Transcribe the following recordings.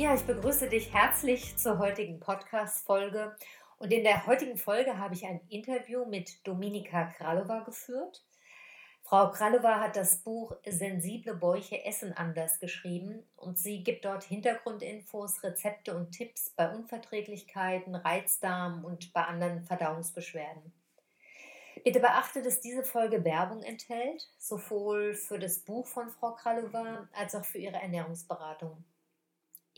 Ja, ich begrüße dich herzlich zur heutigen Podcast-Folge. Und in der heutigen Folge habe ich ein Interview mit Dominika Kralova geführt. Frau Kralova hat das Buch Sensible Bäuche essen anders geschrieben und sie gibt dort Hintergrundinfos, Rezepte und Tipps bei Unverträglichkeiten, Reizdarm und bei anderen Verdauungsbeschwerden. Bitte beachte, dass diese Folge Werbung enthält, sowohl für das Buch von Frau Kralova als auch für ihre Ernährungsberatung.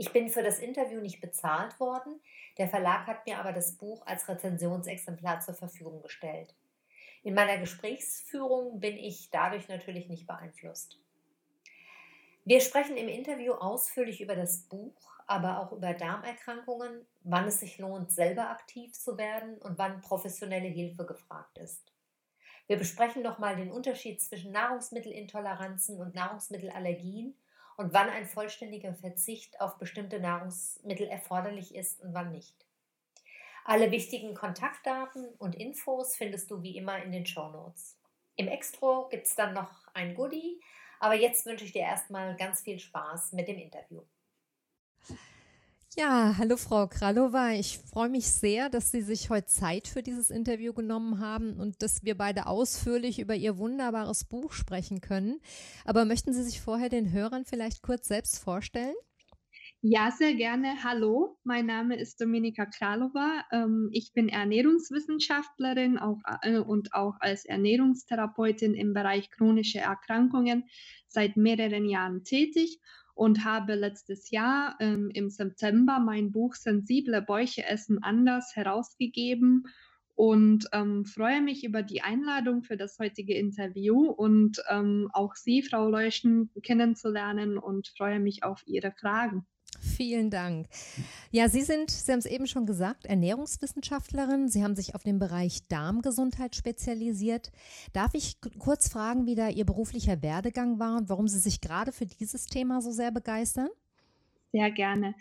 Ich bin für das Interview nicht bezahlt worden, der Verlag hat mir aber das Buch als Rezensionsexemplar zur Verfügung gestellt. In meiner Gesprächsführung bin ich dadurch natürlich nicht beeinflusst. Wir sprechen im Interview ausführlich über das Buch, aber auch über Darmerkrankungen, wann es sich lohnt, selber aktiv zu werden und wann professionelle Hilfe gefragt ist. Wir besprechen nochmal den Unterschied zwischen Nahrungsmittelintoleranzen und Nahrungsmittelallergien und wann ein vollständiger Verzicht auf bestimmte Nahrungsmittel erforderlich ist und wann nicht. Alle wichtigen Kontaktdaten und Infos findest du wie immer in den Show Notes. Im Extro gibt es dann noch ein Goodie, aber jetzt wünsche ich dir erstmal ganz viel Spaß mit dem Interview. Ja, hallo Frau Kralova. Ich freue mich sehr, dass Sie sich heute Zeit für dieses Interview genommen haben und dass wir beide ausführlich über Ihr wunderbares Buch sprechen können. Aber möchten Sie sich vorher den Hörern vielleicht kurz selbst vorstellen? Ja, sehr gerne. Hallo, mein Name ist Dominika Kralova. Ähm, ich bin Ernährungswissenschaftlerin äh, und auch als Ernährungstherapeutin im Bereich chronische Erkrankungen seit mehreren Jahren tätig und habe letztes Jahr ähm, im September mein Buch Sensible Bäuche essen anders herausgegeben und ähm, freue mich über die Einladung für das heutige Interview und ähm, auch Sie, Frau Leuschen, kennenzulernen und freue mich auf Ihre Fragen. Vielen Dank. Ja, Sie sind, Sie haben es eben schon gesagt, Ernährungswissenschaftlerin. Sie haben sich auf den Bereich Darmgesundheit spezialisiert. Darf ich kurz fragen, wie da Ihr beruflicher Werdegang war und warum Sie sich gerade für dieses Thema so sehr begeistern? Sehr gerne.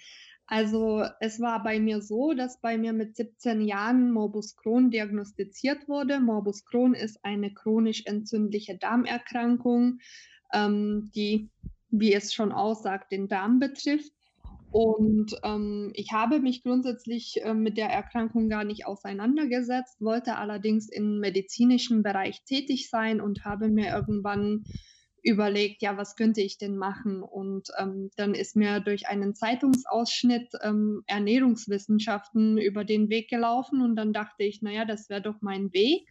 Also es war bei mir so, dass bei mir mit 17 Jahren Morbus Crohn diagnostiziert wurde. Morbus Crohn ist eine chronisch entzündliche Darmerkrankung, ähm, die, wie es schon aussagt, den Darm betrifft. Und ähm, ich habe mich grundsätzlich äh, mit der Erkrankung gar nicht auseinandergesetzt, wollte allerdings im medizinischen Bereich tätig sein und habe mir irgendwann überlegt, ja, was könnte ich denn machen? Und ähm, dann ist mir durch einen Zeitungsausschnitt ähm, Ernährungswissenschaften über den Weg gelaufen und dann dachte ich, naja, das wäre doch mein Weg.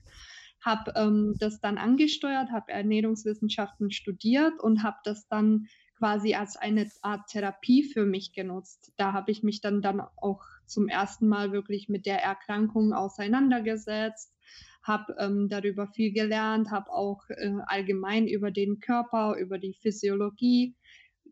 Habe ähm, das dann angesteuert, habe Ernährungswissenschaften studiert und habe das dann quasi als eine Art Therapie für mich genutzt. Da habe ich mich dann dann auch zum ersten Mal wirklich mit der Erkrankung auseinandergesetzt, habe ähm, darüber viel gelernt, habe auch äh, allgemein über den Körper, über die Physiologie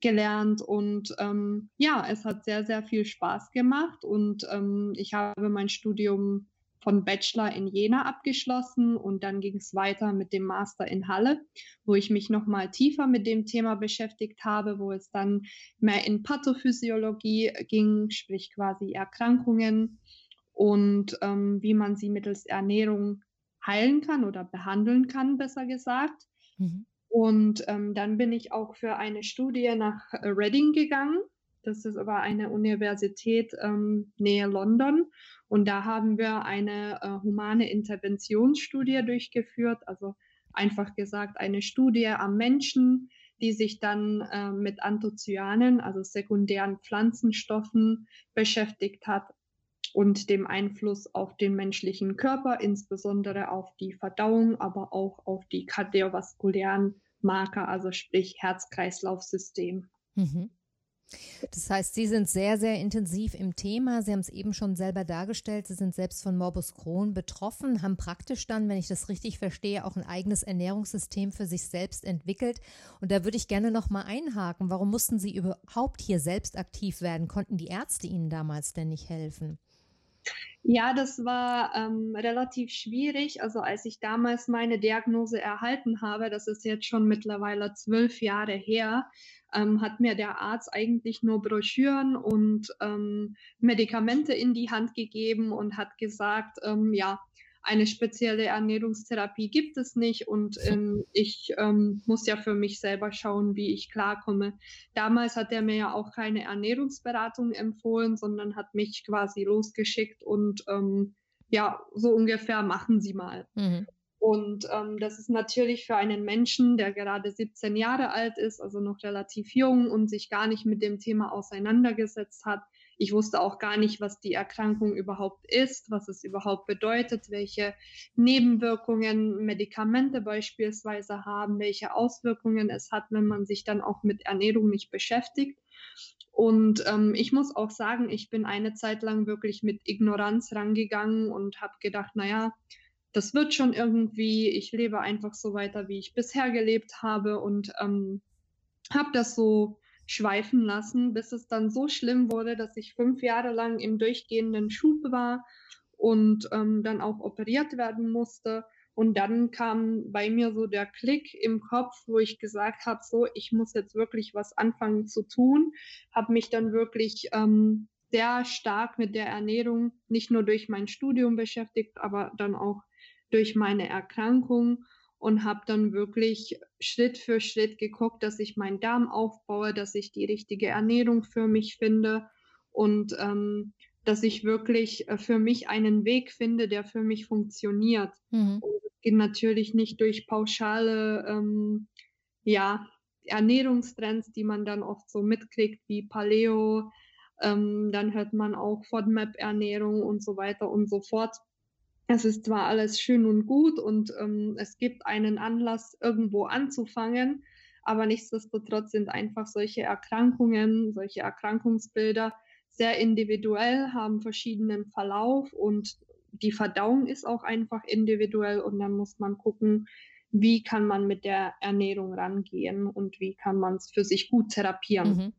gelernt und ähm, ja, es hat sehr, sehr viel Spaß gemacht und ähm, ich habe mein Studium von Bachelor in Jena abgeschlossen und dann ging es weiter mit dem Master in Halle, wo ich mich nochmal tiefer mit dem Thema beschäftigt habe, wo es dann mehr in Pathophysiologie ging, sprich quasi Erkrankungen und ähm, wie man sie mittels Ernährung heilen kann oder behandeln kann, besser gesagt. Mhm. Und ähm, dann bin ich auch für eine Studie nach Reading gegangen. Das ist aber eine Universität ähm, nähe London. Und da haben wir eine äh, humane Interventionsstudie durchgeführt, also einfach gesagt eine Studie am Menschen, die sich dann äh, mit Anthocyanen, also sekundären Pflanzenstoffen, beschäftigt hat und dem Einfluss auf den menschlichen Körper, insbesondere auf die Verdauung, aber auch auf die kardiovaskulären Marker, also sprich Herz-Kreislauf-System. Mhm. Das heißt, Sie sind sehr, sehr intensiv im Thema. Sie haben es eben schon selber dargestellt. Sie sind selbst von Morbus Crohn betroffen, haben praktisch dann, wenn ich das richtig verstehe, auch ein eigenes Ernährungssystem für sich selbst entwickelt. Und da würde ich gerne noch mal einhaken. Warum mussten Sie überhaupt hier selbst aktiv werden? Konnten die Ärzte Ihnen damals denn nicht helfen? Ja, das war ähm, relativ schwierig. Also als ich damals meine Diagnose erhalten habe, das ist jetzt schon mittlerweile zwölf Jahre her, ähm, hat mir der Arzt eigentlich nur Broschüren und ähm, Medikamente in die Hand gegeben und hat gesagt, ähm, ja, eine spezielle Ernährungstherapie gibt es nicht und ähm, ich ähm, muss ja für mich selber schauen, wie ich klarkomme. Damals hat er mir ja auch keine Ernährungsberatung empfohlen, sondern hat mich quasi losgeschickt und ähm, ja, so ungefähr machen Sie mal. Mhm. Und ähm, das ist natürlich für einen Menschen, der gerade 17 Jahre alt ist, also noch relativ jung und sich gar nicht mit dem Thema auseinandergesetzt hat. Ich wusste auch gar nicht, was die Erkrankung überhaupt ist, was es überhaupt bedeutet, welche Nebenwirkungen Medikamente beispielsweise haben, welche Auswirkungen es hat, wenn man sich dann auch mit Ernährung nicht beschäftigt. Und ähm, ich muss auch sagen, ich bin eine Zeit lang wirklich mit Ignoranz rangegangen und habe gedacht, naja, das wird schon irgendwie, ich lebe einfach so weiter, wie ich bisher gelebt habe und ähm, habe das so schweifen lassen, bis es dann so schlimm wurde, dass ich fünf Jahre lang im durchgehenden Schub war und ähm, dann auch operiert werden musste. Und dann kam bei mir so der Klick im Kopf, wo ich gesagt habe, so, ich muss jetzt wirklich was anfangen zu tun, habe mich dann wirklich ähm, sehr stark mit der Ernährung nicht nur durch mein Studium beschäftigt, aber dann auch durch meine Erkrankung und habe dann wirklich Schritt für Schritt geguckt, dass ich meinen Darm aufbaue, dass ich die richtige Ernährung für mich finde und ähm, dass ich wirklich äh, für mich einen Weg finde, der für mich funktioniert. Mhm. Und geht natürlich nicht durch pauschale ähm, ja, Ernährungstrends, die man dann oft so mitkriegt, wie Paleo. Ähm, dann hört man auch FODMAP-Ernährung und so weiter und so fort es ist zwar alles schön und gut und ähm, es gibt einen Anlass, irgendwo anzufangen, aber nichtsdestotrotz sind einfach solche Erkrankungen, solche Erkrankungsbilder sehr individuell, haben verschiedenen Verlauf und die Verdauung ist auch einfach individuell und dann muss man gucken, wie kann man mit der Ernährung rangehen und wie kann man es für sich gut therapieren. Mhm.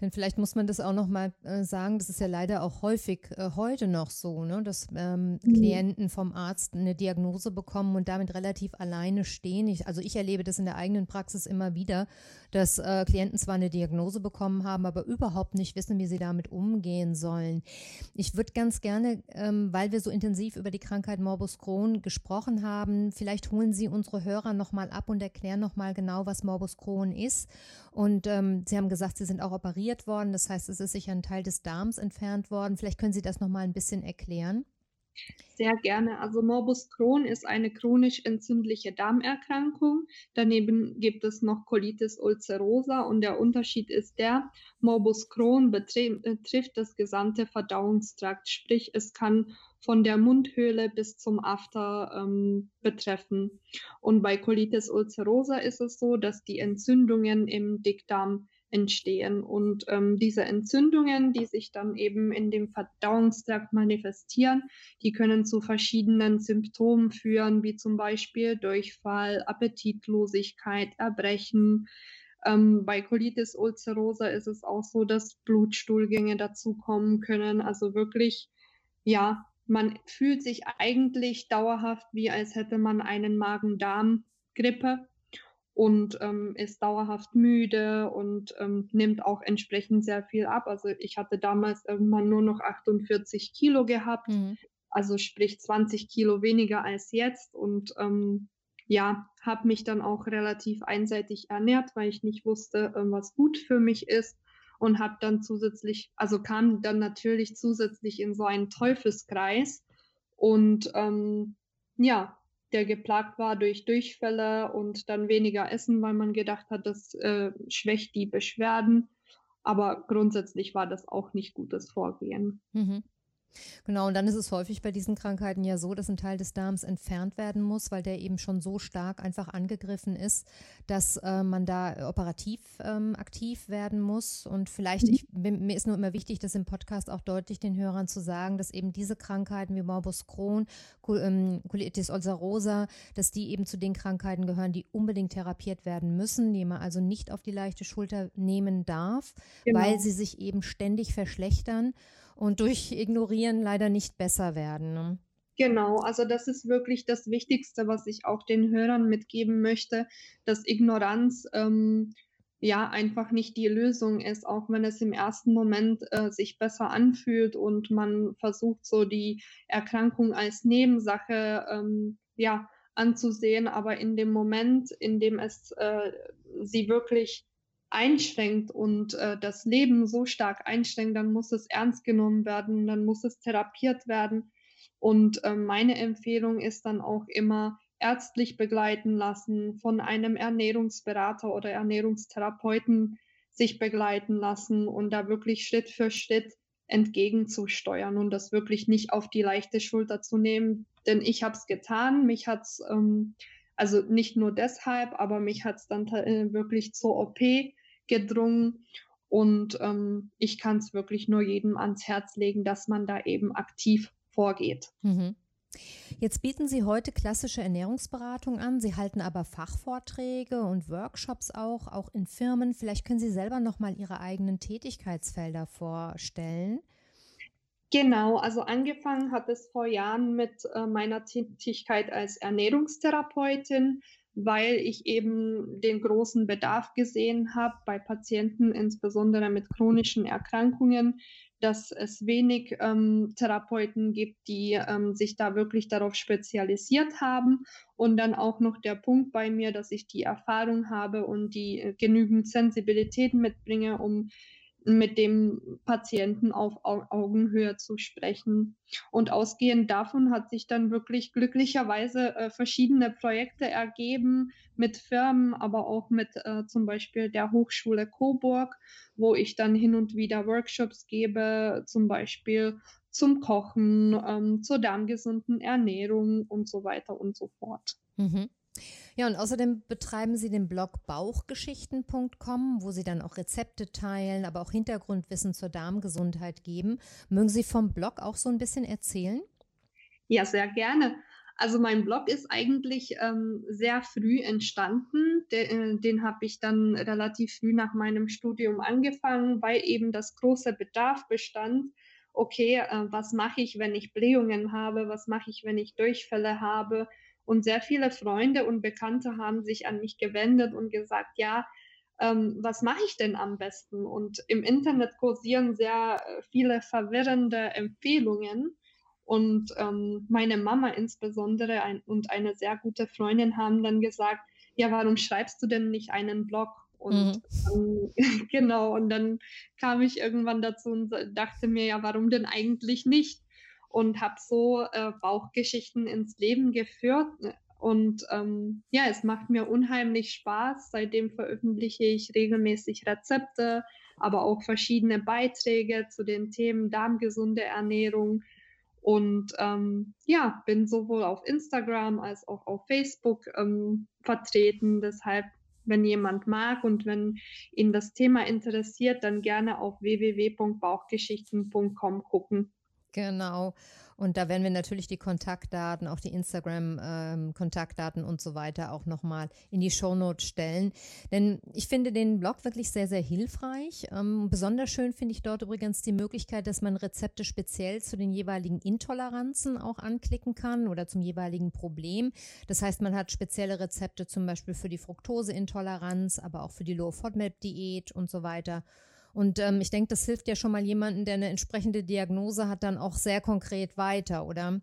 Denn vielleicht muss man das auch noch mal äh, sagen, das ist ja leider auch häufig äh, heute noch so, ne, dass ähm, mhm. Klienten vom Arzt eine Diagnose bekommen und damit relativ alleine stehen. Ich, also ich erlebe das in der eigenen Praxis immer wieder, dass äh, Klienten zwar eine Diagnose bekommen haben, aber überhaupt nicht wissen, wie sie damit umgehen sollen. Ich würde ganz gerne, ähm, weil wir so intensiv über die Krankheit Morbus Crohn gesprochen haben, vielleicht holen Sie unsere Hörer noch mal ab und erklären noch mal genau, was Morbus Crohn ist. Und ähm, Sie haben gesagt, Sie sind auch operiert worden. Das heißt, es ist sicher ein Teil des Darms entfernt worden. Vielleicht können Sie das noch mal ein bisschen erklären. Sehr gerne. Also Morbus Crohn ist eine chronisch entzündliche Darmerkrankung. Daneben gibt es noch Colitis ulcerosa und der Unterschied ist der, Morbus Crohn betrifft das gesamte Verdauungstrakt, sprich es kann von der Mundhöhle bis zum After ähm, betreffen. Und bei Colitis ulcerosa ist es so, dass die Entzündungen im Dickdarm entstehen. Und ähm, diese Entzündungen, die sich dann eben in dem Verdauungstrakt manifestieren, die können zu verschiedenen Symptomen führen, wie zum Beispiel Durchfall, Appetitlosigkeit, Erbrechen. Ähm, bei Colitis ulcerosa ist es auch so, dass Blutstuhlgänge dazukommen können. Also wirklich, ja, man fühlt sich eigentlich dauerhaft wie als hätte man einen Magen-Darm-Grippe und ähm, ist dauerhaft müde und ähm, nimmt auch entsprechend sehr viel ab. Also ich hatte damals irgendwann nur noch 48 Kilo gehabt, mhm. also sprich 20 Kilo weniger als jetzt und ähm, ja, habe mich dann auch relativ einseitig ernährt, weil ich nicht wusste, äh, was gut für mich ist und habe dann zusätzlich, also kam dann natürlich zusätzlich in so einen Teufelskreis und ähm, ja, der geplagt war durch Durchfälle und dann weniger Essen, weil man gedacht hat, das äh, schwächt die Beschwerden. Aber grundsätzlich war das auch nicht gutes Vorgehen. Mhm. Genau, und dann ist es häufig bei diesen Krankheiten ja so, dass ein Teil des Darms entfernt werden muss, weil der eben schon so stark einfach angegriffen ist, dass äh, man da operativ ähm, aktiv werden muss. Und vielleicht, mhm. ich, mir ist nur immer wichtig, das im Podcast auch deutlich den Hörern zu sagen, dass eben diese Krankheiten wie Morbus Crohn, ähm, Colitis ulcerosa, dass die eben zu den Krankheiten gehören, die unbedingt therapiert werden müssen, die man also nicht auf die leichte Schulter nehmen darf, genau. weil sie sich eben ständig verschlechtern und durch Ignorieren leider nicht besser werden. Ne? Genau, also das ist wirklich das Wichtigste, was ich auch den Hörern mitgeben möchte, dass Ignoranz ähm, ja einfach nicht die Lösung ist, auch wenn es im ersten Moment äh, sich besser anfühlt und man versucht so die Erkrankung als Nebensache ähm, ja anzusehen, aber in dem Moment, in dem es äh, sie wirklich einschränkt und äh, das Leben so stark einschränkt, dann muss es ernst genommen werden, dann muss es therapiert werden. Und äh, meine Empfehlung ist dann auch immer, ärztlich begleiten lassen, von einem Ernährungsberater oder Ernährungstherapeuten sich begleiten lassen und da wirklich Schritt für Schritt entgegenzusteuern und das wirklich nicht auf die leichte Schulter zu nehmen. Denn ich habe es getan, mich hat es, ähm, also nicht nur deshalb, aber mich hat es dann äh, wirklich zur OP gedrungen. Und ähm, ich kann es wirklich nur jedem ans Herz legen, dass man da eben aktiv vorgeht. Mhm. Jetzt bieten Sie heute klassische Ernährungsberatung an. Sie halten aber Fachvorträge und Workshops auch, auch in Firmen. Vielleicht können Sie selber noch mal Ihre eigenen Tätigkeitsfelder vorstellen. Genau, also angefangen hat es vor Jahren mit äh, meiner Tätigkeit als Ernährungstherapeutin weil ich eben den großen Bedarf gesehen habe bei Patienten, insbesondere mit chronischen Erkrankungen, dass es wenig ähm, Therapeuten gibt, die ähm, sich da wirklich darauf spezialisiert haben. Und dann auch noch der Punkt bei mir, dass ich die Erfahrung habe und die äh, genügend Sensibilität mitbringe, um mit dem Patienten auf Augenhöhe zu sprechen. Und ausgehend davon hat sich dann wirklich glücklicherweise äh, verschiedene Projekte ergeben mit Firmen, aber auch mit äh, zum Beispiel der Hochschule Coburg, wo ich dann hin und wieder Workshops gebe, zum Beispiel zum Kochen, ähm, zur darmgesunden Ernährung und so weiter und so fort. Mhm. Ja, und außerdem betreiben Sie den Blog bauchgeschichten.com, wo Sie dann auch Rezepte teilen, aber auch Hintergrundwissen zur Darmgesundheit geben. Mögen Sie vom Blog auch so ein bisschen erzählen? Ja, sehr gerne. Also mein Blog ist eigentlich ähm, sehr früh entstanden. De, äh, den habe ich dann relativ früh nach meinem Studium angefangen, weil eben das große Bedarf bestand. Okay, äh, was mache ich, wenn ich Blähungen habe? Was mache ich, wenn ich Durchfälle habe? Und sehr viele Freunde und Bekannte haben sich an mich gewendet und gesagt, ja, ähm, was mache ich denn am besten? Und im Internet kursieren sehr äh, viele verwirrende Empfehlungen. Und ähm, meine Mama insbesondere ein, und eine sehr gute Freundin haben dann gesagt, ja, warum schreibst du denn nicht einen Blog? Und mhm. ähm, genau, und dann kam ich irgendwann dazu und dachte mir, ja, warum denn eigentlich nicht? Und habe so äh, Bauchgeschichten ins Leben geführt. Und ähm, ja, es macht mir unheimlich Spaß. Seitdem veröffentliche ich regelmäßig Rezepte, aber auch verschiedene Beiträge zu den Themen darmgesunde Ernährung. Und ähm, ja, bin sowohl auf Instagram als auch auf Facebook ähm, vertreten. Deshalb, wenn jemand mag und wenn ihn das Thema interessiert, dann gerne auf www.bauchgeschichten.com gucken. Genau. Und da werden wir natürlich die Kontaktdaten, auch die Instagram-Kontaktdaten ähm, und so weiter auch nochmal in die Shownotes stellen. Denn ich finde den Blog wirklich sehr, sehr hilfreich. Ähm, besonders schön finde ich dort übrigens die Möglichkeit, dass man Rezepte speziell zu den jeweiligen Intoleranzen auch anklicken kann oder zum jeweiligen Problem. Das heißt, man hat spezielle Rezepte zum Beispiel für die Fructoseintoleranz, aber auch für die Low-FODMAP-Diät und so weiter. Und ähm, ich denke, das hilft ja schon mal jemanden, der eine entsprechende Diagnose hat, dann auch sehr konkret weiter, oder?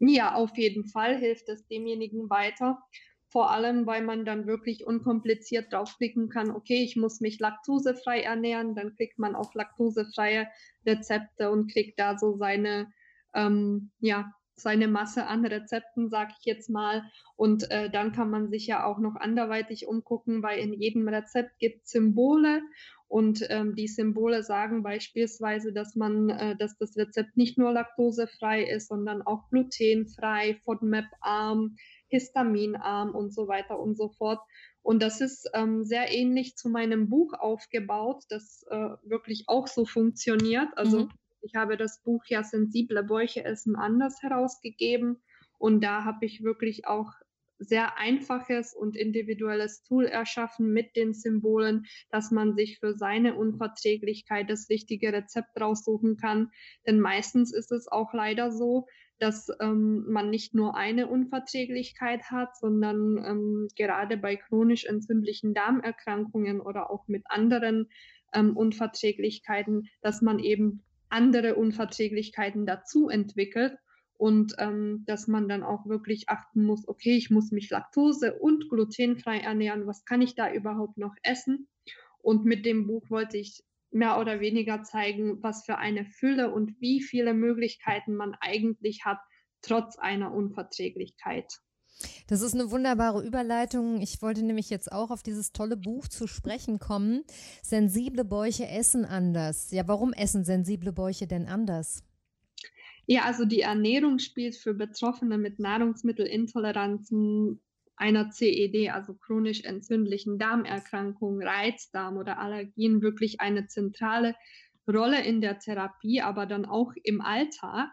Ja, auf jeden Fall hilft es demjenigen weiter. Vor allem, weil man dann wirklich unkompliziert draufklicken kann, okay, ich muss mich laktosefrei ernähren, dann klickt man auf laktosefreie Rezepte und kriegt da so seine, ähm, ja, seine Masse an Rezepten, sage ich jetzt mal. Und äh, dann kann man sich ja auch noch anderweitig umgucken, weil in jedem Rezept gibt es Symbole Und ähm, die Symbole sagen beispielsweise, dass man, äh, dass das Rezept nicht nur laktosefrei ist, sondern auch glutenfrei, FODMAP-arm, histaminarm und so weiter und so fort. Und das ist ähm, sehr ähnlich zu meinem Buch aufgebaut, das äh, wirklich auch so funktioniert. Also mhm. ich habe das Buch ja Sensible Bäuche essen anders herausgegeben. Und da habe ich wirklich auch sehr einfaches und individuelles Tool erschaffen mit den Symbolen, dass man sich für seine Unverträglichkeit das richtige Rezept raussuchen kann. Denn meistens ist es auch leider so, dass ähm, man nicht nur eine Unverträglichkeit hat, sondern ähm, gerade bei chronisch entzündlichen Darmerkrankungen oder auch mit anderen ähm, Unverträglichkeiten, dass man eben andere Unverträglichkeiten dazu entwickelt und ähm, dass man dann auch wirklich achten muss, okay, ich muss mich laktose- und glutenfrei ernähren, was kann ich da überhaupt noch essen? Und mit dem Buch wollte ich mehr oder weniger zeigen, was für eine Fülle und wie viele Möglichkeiten man eigentlich hat, trotz einer Unverträglichkeit. Das ist eine wunderbare Überleitung. Ich wollte nämlich jetzt auch auf dieses tolle Buch zu sprechen kommen. Sensible Bäuche essen anders. Ja, warum essen sensible Bäuche denn anders? Ja, also die Ernährung spielt für Betroffene mit Nahrungsmittelintoleranzen einer CED, also chronisch entzündlichen Darmerkrankungen, Reizdarm oder Allergien, wirklich eine zentrale Rolle in der Therapie, aber dann auch im Alltag.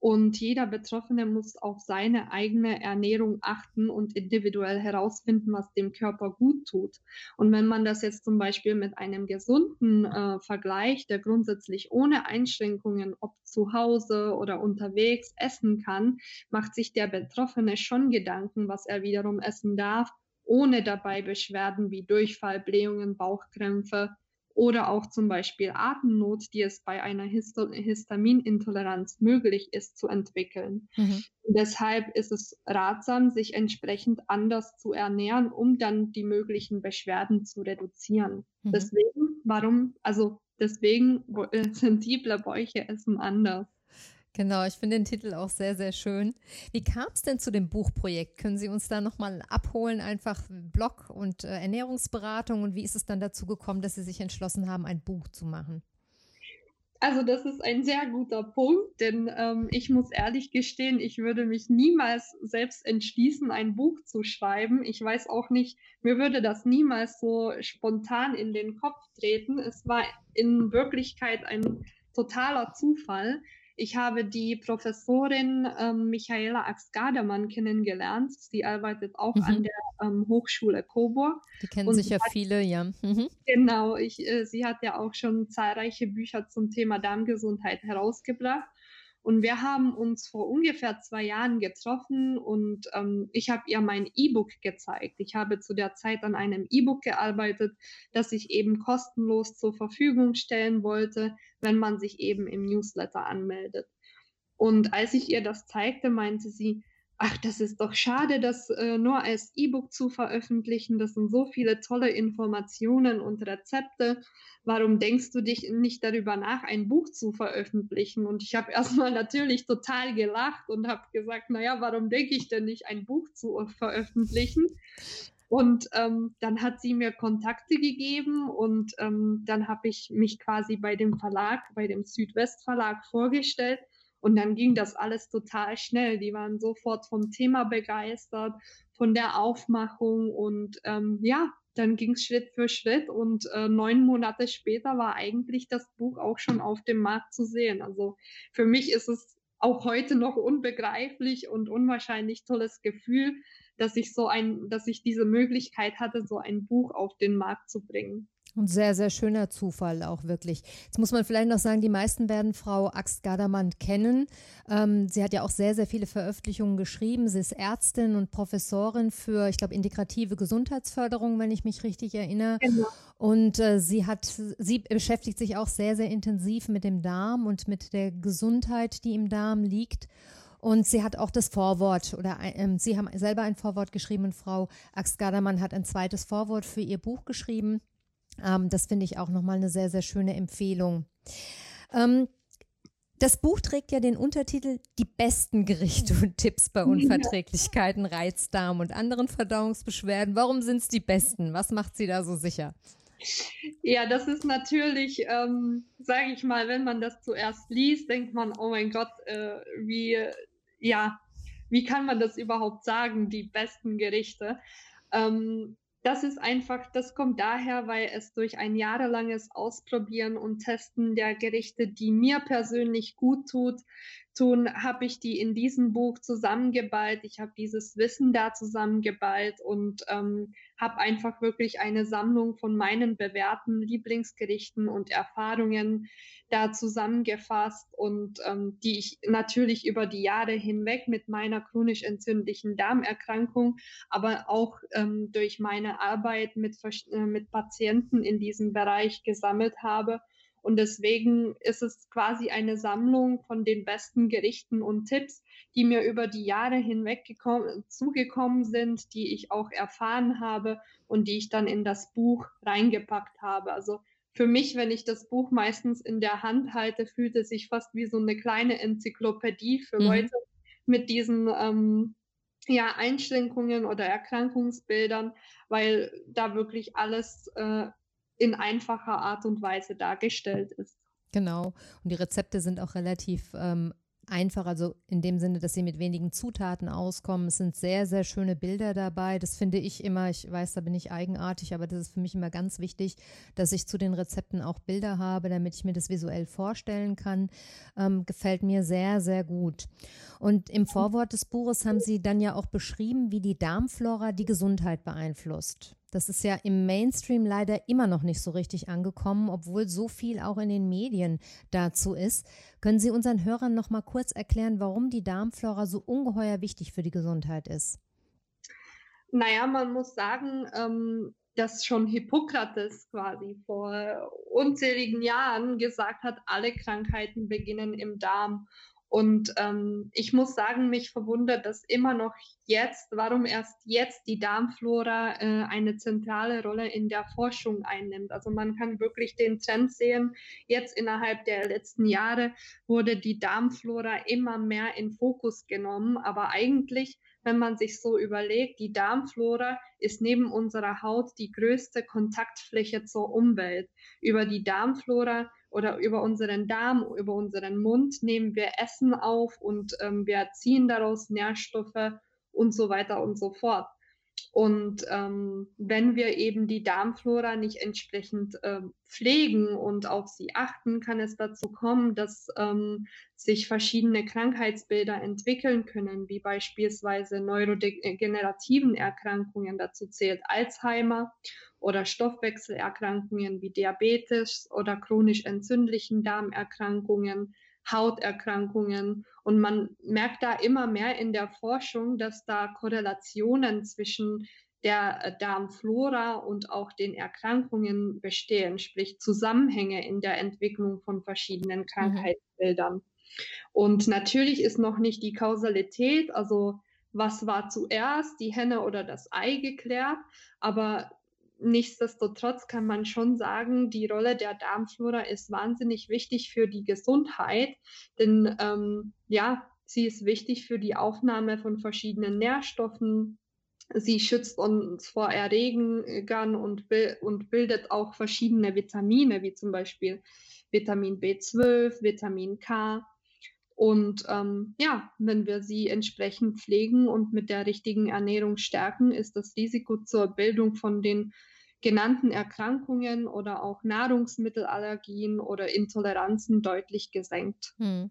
Und jeder Betroffene muss auf seine eigene Ernährung achten und individuell herausfinden, was dem Körper gut tut. Und wenn man das jetzt zum Beispiel mit einem gesunden äh, vergleicht, der grundsätzlich ohne Einschränkungen, ob zu Hause oder unterwegs essen kann, macht sich der Betroffene schon Gedanken, was er wiederum essen darf, ohne dabei Beschwerden wie Durchfall, Blähungen, Bauchkrämpfe oder auch zum Beispiel Atemnot, die es bei einer Histo Histaminintoleranz möglich ist zu entwickeln. Mhm. Deshalb ist es ratsam, sich entsprechend anders zu ernähren, um dann die möglichen Beschwerden zu reduzieren. Mhm. Deswegen, warum, also deswegen äh, sensible Bäuche essen anders. Genau, ich finde den Titel auch sehr, sehr schön. Wie kam es denn zu dem Buchprojekt? Können Sie uns da nochmal abholen, einfach Blog und äh, Ernährungsberatung und wie ist es dann dazu gekommen, dass Sie sich entschlossen haben, ein Buch zu machen? Also das ist ein sehr guter Punkt, denn ähm, ich muss ehrlich gestehen, ich würde mich niemals selbst entschließen, ein Buch zu schreiben. Ich weiß auch nicht, mir würde das niemals so spontan in den Kopf treten. Es war in Wirklichkeit ein totaler Zufall. Ich habe die Professorin ähm, Michaela Ax-Gardermann kennengelernt. Sie arbeitet auch mhm. an der ähm, Hochschule Coburg. Die kennen sicher hat, viele, ja. Mhm. Genau, ich, äh, sie hat ja auch schon zahlreiche Bücher zum Thema Darmgesundheit herausgebracht. Und wir haben uns vor ungefähr zwei Jahren getroffen und ähm, ich habe ihr mein E-Book gezeigt. Ich habe zu der Zeit an einem E-Book gearbeitet, das ich eben kostenlos zur Verfügung stellen wollte, wenn man sich eben im Newsletter anmeldet. Und als ich ihr das zeigte, meinte sie, ach, das ist doch schade, das äh, nur als E-Book zu veröffentlichen. Das sind so viele tolle Informationen und Rezepte. Warum denkst du dich nicht darüber nach, ein Buch zu veröffentlichen? Und ich habe erstmal natürlich total gelacht und habe gesagt, naja, warum denke ich denn nicht, ein Buch zu veröffentlichen? Und ähm, dann hat sie mir Kontakte gegeben und ähm, dann habe ich mich quasi bei dem Verlag, bei dem Südwest Verlag vorgestellt und dann ging das alles total schnell. Die waren sofort vom Thema begeistert, von der Aufmachung und ähm, ja, dann ging es Schritt für Schritt und äh, neun Monate später war eigentlich das Buch auch schon auf dem Markt zu sehen. Also für mich ist es auch heute noch unbegreiflich und unwahrscheinlich tolles Gefühl, dass ich so ein, dass ich diese Möglichkeit hatte, so ein Buch auf den Markt zu bringen. Und sehr, sehr schöner Zufall auch wirklich. Jetzt muss man vielleicht noch sagen, die meisten werden Frau Axt-Gardermann kennen. Ähm, sie hat ja auch sehr, sehr viele Veröffentlichungen geschrieben. Sie ist Ärztin und Professorin für, ich glaube, integrative Gesundheitsförderung, wenn ich mich richtig erinnere. Genau. Und äh, sie hat, sie beschäftigt sich auch sehr, sehr intensiv mit dem Darm und mit der Gesundheit, die im Darm liegt. Und sie hat auch das Vorwort oder äh, sie haben selber ein Vorwort geschrieben und Frau Axt-Gardermann hat ein zweites Vorwort für ihr Buch geschrieben. Ähm, das finde ich auch nochmal eine sehr, sehr schöne Empfehlung. Ähm, das Buch trägt ja den Untertitel Die besten Gerichte und Tipps bei Unverträglichkeiten, Reizdarm und anderen Verdauungsbeschwerden. Warum sind es die besten? Was macht sie da so sicher? Ja, das ist natürlich, ähm, sage ich mal, wenn man das zuerst liest, denkt man, oh mein Gott, äh, wie, ja, wie kann man das überhaupt sagen, die besten Gerichte? Ähm, das ist einfach, das kommt daher, weil es durch ein jahrelanges Ausprobieren und Testen der Gerichte, die mir persönlich gut tut, tun, habe ich die in diesem Buch zusammengeballt. Ich habe dieses Wissen da zusammengeballt und ähm, habe einfach wirklich eine Sammlung von meinen bewährten Lieblingsgerichten und Erfahrungen da zusammengefasst und ähm, die ich natürlich über die Jahre hinweg mit meiner chronisch entzündlichen Darmerkrankung, aber auch ähm, durch meine Arbeit mit, äh, mit Patienten in diesem Bereich gesammelt habe und deswegen ist es quasi eine Sammlung von den besten Gerichten und Tipps, die mir über die Jahre hinweg zugekommen sind, die ich auch erfahren habe und die ich dann in das Buch reingepackt habe. Also für mich, wenn ich das Buch meistens in der Hand halte, fühlt es sich fast wie so eine kleine Enzyklopädie für mhm. Leute mit diesen ähm, ja, Einschränkungen oder Erkrankungsbildern, weil da wirklich alles äh, in einfacher Art und Weise dargestellt ist. Genau. Und die Rezepte sind auch relativ ähm, einfach, also in dem Sinne, dass sie mit wenigen Zutaten auskommen. Es sind sehr, sehr schöne Bilder dabei. Das finde ich immer, ich weiß, da bin ich eigenartig, aber das ist für mich immer ganz wichtig, dass ich zu den Rezepten auch Bilder habe, damit ich mir das visuell vorstellen kann. Ähm, gefällt mir sehr, sehr gut. Und im Vorwort des Buches haben Sie dann ja auch beschrieben, wie die Darmflora die Gesundheit beeinflusst. Das ist ja im Mainstream leider immer noch nicht so richtig angekommen, obwohl so viel auch in den Medien dazu ist. Können Sie unseren Hörern noch mal kurz erklären, warum die Darmflora so ungeheuer wichtig für die Gesundheit ist? Naja, man muss sagen, ähm, dass schon Hippokrates quasi vor unzähligen Jahren gesagt hat, alle Krankheiten beginnen im Darm. Und ähm, ich muss sagen, mich verwundert, dass immer noch jetzt, warum erst jetzt die Darmflora äh, eine zentrale Rolle in der Forschung einnimmt. Also man kann wirklich den Trend sehen. Jetzt innerhalb der letzten Jahre wurde die Darmflora immer mehr in Fokus genommen. Aber eigentlich, wenn man sich so überlegt, die Darmflora ist neben unserer Haut die größte Kontaktfläche zur Umwelt. Über die Darmflora oder über unseren Darm, über unseren Mund nehmen wir Essen auf und ähm, wir ziehen daraus Nährstoffe und so weiter und so fort. Und ähm, wenn wir eben die Darmflora nicht entsprechend äh, pflegen und auf sie achten, kann es dazu kommen, dass ähm, sich verschiedene Krankheitsbilder entwickeln können, wie beispielsweise neurodegenerativen Erkrankungen. Dazu zählt Alzheimer oder Stoffwechselerkrankungen wie Diabetes oder chronisch entzündlichen Darmerkrankungen, Hauterkrankungen. Und man merkt da immer mehr in der Forschung, dass da Korrelationen zwischen der Darmflora und auch den Erkrankungen bestehen, sprich Zusammenhänge in der Entwicklung von verschiedenen mhm. Krankheitsbildern. Mhm. Und natürlich ist noch nicht die Kausalität, also was war zuerst, die Henne oder das Ei geklärt, aber Nichtsdestotrotz kann man schon sagen, die Rolle der Darmflora ist wahnsinnig wichtig für die Gesundheit, denn ähm, ja, sie ist wichtig für die Aufnahme von verschiedenen Nährstoffen. Sie schützt uns vor Erregern und, und bildet auch verschiedene Vitamine, wie zum Beispiel Vitamin B12, Vitamin K. Und ähm, ja, wenn wir sie entsprechend pflegen und mit der richtigen Ernährung stärken, ist das Risiko zur Bildung von den genannten Erkrankungen oder auch Nahrungsmittelallergien oder Intoleranzen deutlich gesenkt. Hm.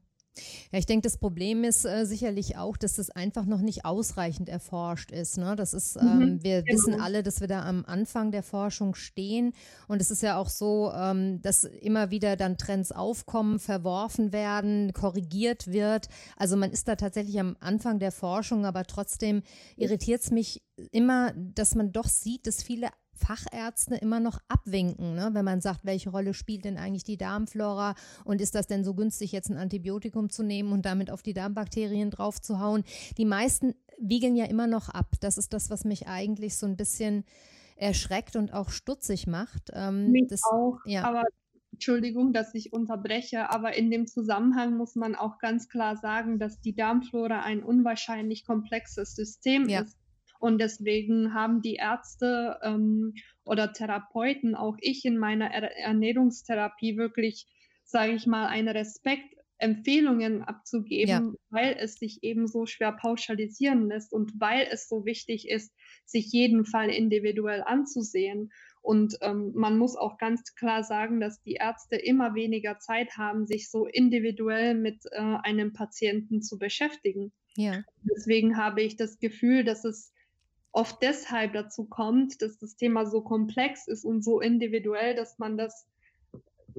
Ja, ich denke, das Problem ist äh, sicherlich auch, dass das einfach noch nicht ausreichend erforscht ist. Ne? Das ist, mhm, ähm, wir genau. wissen alle, dass wir da am Anfang der Forschung stehen. Und es ist ja auch so, ähm, dass immer wieder dann Trends aufkommen, verworfen werden, korrigiert wird. Also man ist da tatsächlich am Anfang der Forschung, aber trotzdem irritiert es mich immer, dass man doch sieht, dass viele Fachärzte immer noch abwinken, ne? wenn man sagt, welche Rolle spielt denn eigentlich die Darmflora und ist das denn so günstig, jetzt ein Antibiotikum zu nehmen und damit auf die Darmbakterien draufzuhauen? Die meisten wiegeln ja immer noch ab. Das ist das, was mich eigentlich so ein bisschen erschreckt und auch stutzig macht. Ähm, mich das, auch, ja. aber Entschuldigung, dass ich unterbreche, aber in dem Zusammenhang muss man auch ganz klar sagen, dass die Darmflora ein unwahrscheinlich komplexes System ja. ist Und deswegen haben die Ärzte ähm, oder Therapeuten, auch ich in meiner er Ernährungstherapie wirklich, sage ich mal, einen Respekt Empfehlungen abzugeben, ja. weil es sich eben so schwer pauschalisieren lässt und weil es so wichtig ist, sich jeden Fall individuell anzusehen. Und ähm, man muss auch ganz klar sagen, dass die Ärzte immer weniger Zeit haben, sich so individuell mit äh, einem Patienten zu beschäftigen. Ja. Deswegen habe ich das Gefühl, dass es oft deshalb dazu kommt, dass das Thema so komplex ist und so individuell, dass man das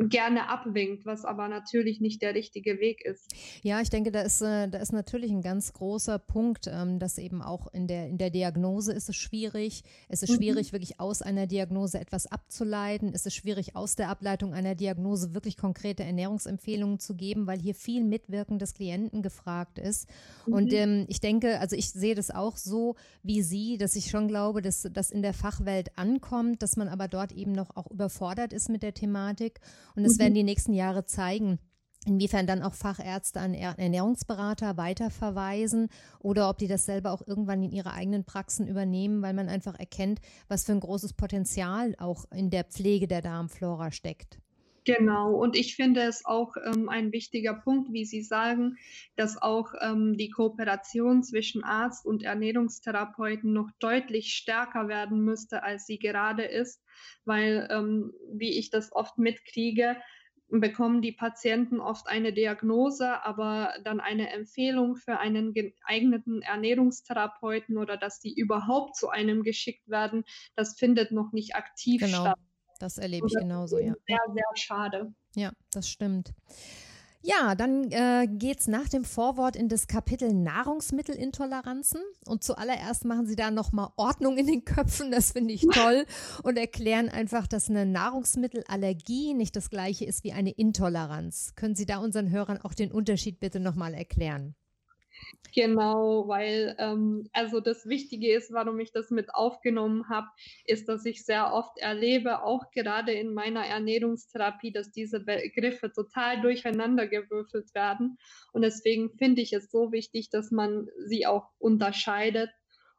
gerne abwinkt, was aber natürlich nicht der richtige Weg ist. Ja, ich denke, da ist, äh, da ist natürlich ein ganz großer Punkt, ähm, dass eben auch in der, in der Diagnose ist es schwierig. Es ist mhm. schwierig, wirklich aus einer Diagnose etwas abzuleiten. Es ist schwierig, aus der Ableitung einer Diagnose wirklich konkrete Ernährungsempfehlungen zu geben, weil hier viel Mitwirken des Klienten gefragt ist. Mhm. Und ähm, ich denke, also ich sehe das auch so wie Sie, dass ich schon glaube, dass das in der Fachwelt ankommt, dass man aber dort eben noch auch überfordert ist mit der Thematik und es mhm. werden die nächsten Jahre zeigen, inwiefern dann auch Fachärzte an Ernährungsberater weiterverweisen oder ob die das selber auch irgendwann in ihre eigenen Praxen übernehmen, weil man einfach erkennt, was für ein großes Potenzial auch in der Pflege der Darmflora steckt. Genau, und ich finde es auch ähm, ein wichtiger Punkt, wie Sie sagen, dass auch ähm, die Kooperation zwischen Arzt und Ernährungstherapeuten noch deutlich stärker werden müsste, als sie gerade ist, weil, ähm, wie ich das oft mitkriege, bekommen die Patienten oft eine Diagnose, aber dann eine Empfehlung für einen geeigneten Ernährungstherapeuten oder dass die überhaupt zu einem geschickt werden, das findet noch nicht aktiv genau. statt. Das erlebe ich genauso, ja. Sehr, sehr schade. Ja, das stimmt. Ja, dann äh, geht es nach dem Vorwort in das Kapitel Nahrungsmittelintoleranzen. Und zuallererst machen Sie da nochmal Ordnung in den Köpfen, das finde ich toll, und erklären einfach, dass eine Nahrungsmittelallergie nicht das gleiche ist wie eine Intoleranz. Können Sie da unseren Hörern auch den Unterschied bitte nochmal erklären? Genau, weil ähm, also das Wichtige ist, warum ich das mit aufgenommen habe, ist, dass ich sehr oft erlebe, auch gerade in meiner Ernährungstherapie, dass diese Begriffe total durcheinandergewürfelt werden. Und deswegen finde ich es so wichtig, dass man sie auch unterscheidet.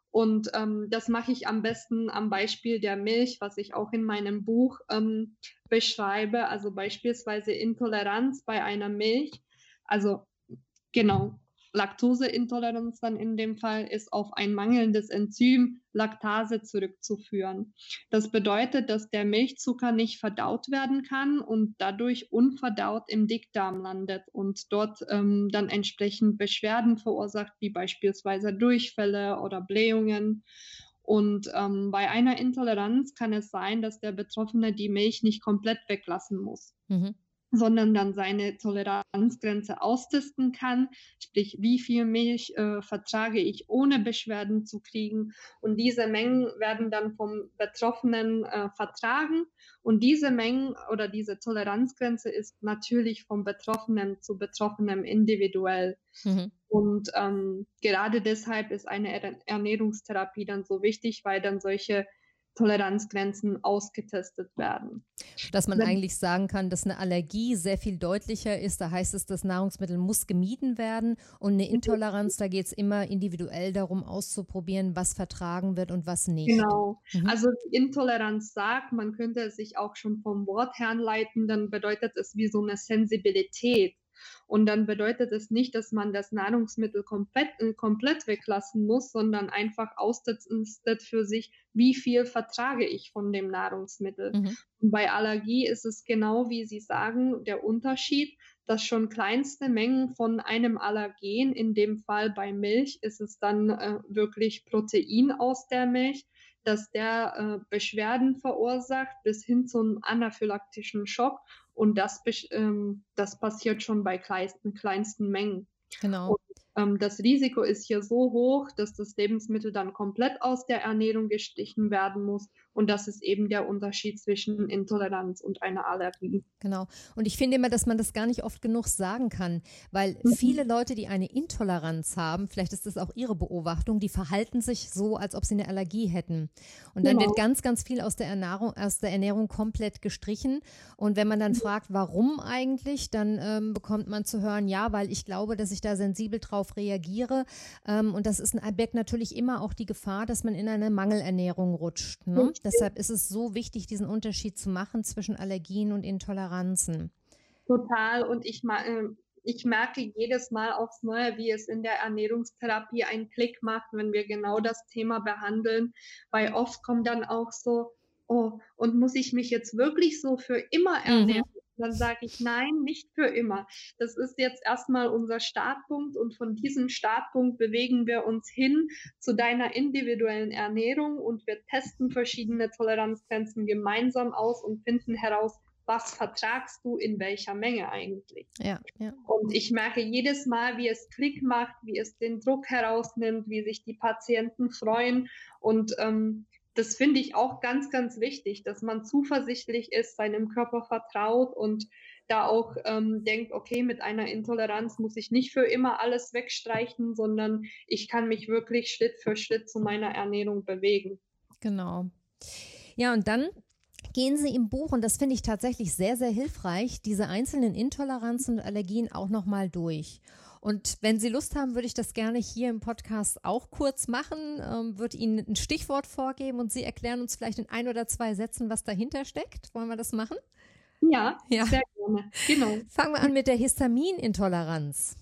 Und ähm, das mache ich am besten am Beispiel der Milch, was ich auch in meinem Buch ähm, beschreibe. Also beispielsweise Intoleranz bei einer Milch. Also genau, Laktoseintoleranz dann in dem Fall ist auf ein mangelndes Enzym Laktase zurückzuführen. Das bedeutet, dass der Milchzucker nicht verdaut werden kann und dadurch unverdaut im Dickdarm landet und dort ähm, dann entsprechend Beschwerden verursacht, wie beispielsweise Durchfälle oder Blähungen. Und ähm, bei einer Intoleranz kann es sein, dass der Betroffene die Milch nicht komplett weglassen muss. Mhm sondern dann seine Toleranzgrenze austesten kann, sprich wie viel Milch äh, vertrage ich ohne Beschwerden zu kriegen. Und diese Mengen werden dann vom Betroffenen äh, vertragen. Und diese Mengen oder diese Toleranzgrenze ist natürlich vom Betroffenen zu Betroffenem individuell. Mhm. Und ähm, gerade deshalb ist eine Ernährungstherapie dann so wichtig, weil dann solche Toleranzgrenzen ausgetestet werden. Dass man Wenn, eigentlich sagen kann, dass eine Allergie sehr viel deutlicher ist, da heißt es, das Nahrungsmittel muss gemieden werden und eine Intoleranz, da geht es immer individuell darum auszuprobieren, was vertragen wird und was nicht. Genau. Mhm. Also Intoleranz sagt, man könnte es sich auch schon vom Wort herleiten, dann bedeutet es wie so eine Sensibilität. Und dann bedeutet es nicht, dass man das Nahrungsmittel komplett, äh, komplett weglassen muss, sondern einfach austestet für sich, wie viel vertrage ich von dem Nahrungsmittel. Mhm. Und bei Allergie ist es genau wie Sie sagen, der Unterschied, dass schon kleinste Mengen von einem Allergen, in dem Fall bei Milch ist es dann äh, wirklich Protein aus der Milch, dass der äh, Beschwerden verursacht bis hin zum anaphylaktischen Schock und das, ähm, das passiert schon bei kleinsten, kleinsten Mengen. Genau. Und, ähm, das Risiko ist hier so hoch, dass das Lebensmittel dann komplett aus der Ernährung gestichen werden muss Und das ist eben der Unterschied zwischen Intoleranz und einer Allergie. Genau. Und ich finde immer, dass man das gar nicht oft genug sagen kann, weil mhm. viele Leute, die eine Intoleranz haben, vielleicht ist das auch ihre Beobachtung, die verhalten sich so, als ob sie eine Allergie hätten. Und dann genau. wird ganz, ganz viel aus der Ernährung, aus der Ernährung komplett gestrichen. Und wenn man dann mhm. fragt, warum eigentlich, dann ähm, bekommt man zu hören, ja, weil ich glaube, dass ich da sensibel drauf reagiere. Ähm, und das ist ein, birgt natürlich immer auch die Gefahr, dass man in eine Mangelernährung rutscht. Ne? Deshalb ist es so wichtig, diesen Unterschied zu machen zwischen Allergien und Intoleranzen. Total. Und ich, äh, ich merke jedes Mal aufs Neue, wie es in der Ernährungstherapie einen Klick macht, wenn wir genau das Thema behandeln. Weil oft kommt dann auch so, oh, und muss ich mich jetzt wirklich so für immer mhm. ernähren? Mhm. Dann sage ich nein, nicht für immer. Das ist jetzt erstmal unser Startpunkt und von diesem Startpunkt bewegen wir uns hin zu deiner individuellen Ernährung und wir testen verschiedene Toleranzgrenzen gemeinsam aus und finden heraus, was vertragst du in welcher Menge eigentlich. Ja, ja. Und ich merke jedes Mal, wie es Klick macht, wie es den Druck herausnimmt, wie sich die Patienten freuen und ähm, das finde ich auch ganz, ganz wichtig, dass man zuversichtlich ist, seinem Körper vertraut und da auch ähm, denkt, okay, mit einer Intoleranz muss ich nicht für immer alles wegstreichen, sondern ich kann mich wirklich Schritt für Schritt zu meiner Ernährung bewegen. Genau. Ja, und dann gehen Sie im Buch, und das finde ich tatsächlich sehr, sehr hilfreich, diese einzelnen Intoleranzen und Allergien auch nochmal durch. Und wenn Sie Lust haben, würde ich das gerne hier im Podcast auch kurz machen, ähm, würde Ihnen ein Stichwort vorgeben und Sie erklären uns vielleicht in ein oder zwei Sätzen, was dahinter steckt. Wollen wir das machen? Ja, ja. sehr gerne. Genau. Fangen wir an mit der Histaminintoleranz.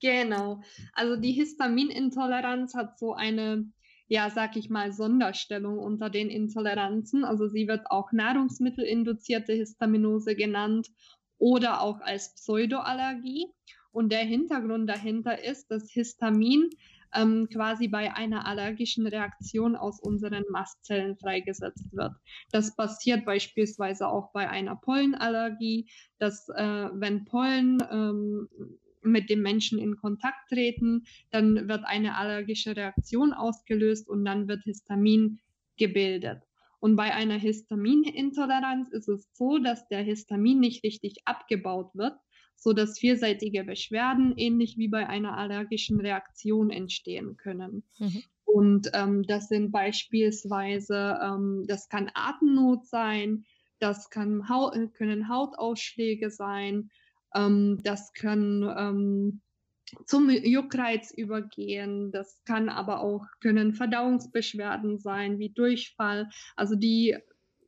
Genau. Also die Histaminintoleranz hat so eine, ja, sag ich mal, Sonderstellung unter den Intoleranzen. Also sie wird auch nahrungsmittelinduzierte Histaminose genannt oder auch als Pseudoallergie. Und der Hintergrund dahinter ist, dass Histamin ähm, quasi bei einer allergischen Reaktion aus unseren Mastzellen freigesetzt wird. Das passiert beispielsweise auch bei einer Pollenallergie, dass äh, wenn Pollen ähm, mit dem Menschen in Kontakt treten, dann wird eine allergische Reaktion ausgelöst und dann wird Histamin gebildet. Und bei einer Histaminintoleranz ist es so, dass der Histamin nicht richtig abgebaut wird so dass vielseitige Beschwerden ähnlich wie bei einer allergischen Reaktion entstehen können. Mhm. Und ähm, das sind beispielsweise, ähm, das kann Atemnot sein, das kann Haut, können Hautausschläge sein, ähm, das kann ähm, zum Juckreiz übergehen. Das kann aber auch, können Verdauungsbeschwerden sein, wie Durchfall. Also die,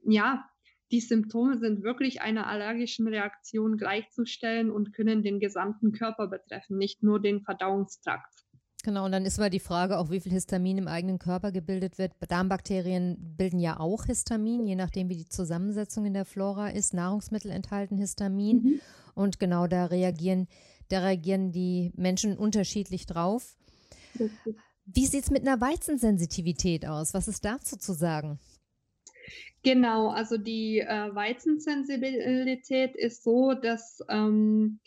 ja, die Symptome sind wirklich einer allergischen Reaktion gleichzustellen und können den gesamten Körper betreffen, nicht nur den Verdauungstrakt. Genau, und dann ist mal die Frage auch, wie viel Histamin im eigenen Körper gebildet wird. Darmbakterien bilden ja auch Histamin, je nachdem, wie die Zusammensetzung in der Flora ist. Nahrungsmittel enthalten Histamin. Mhm. Und genau da reagieren, da reagieren die Menschen unterschiedlich drauf. Wie sieht es mit einer Weizensensitivität aus? Was ist dazu zu sagen? Genau, also die äh, Weizensensibilität ist so, dass ähm,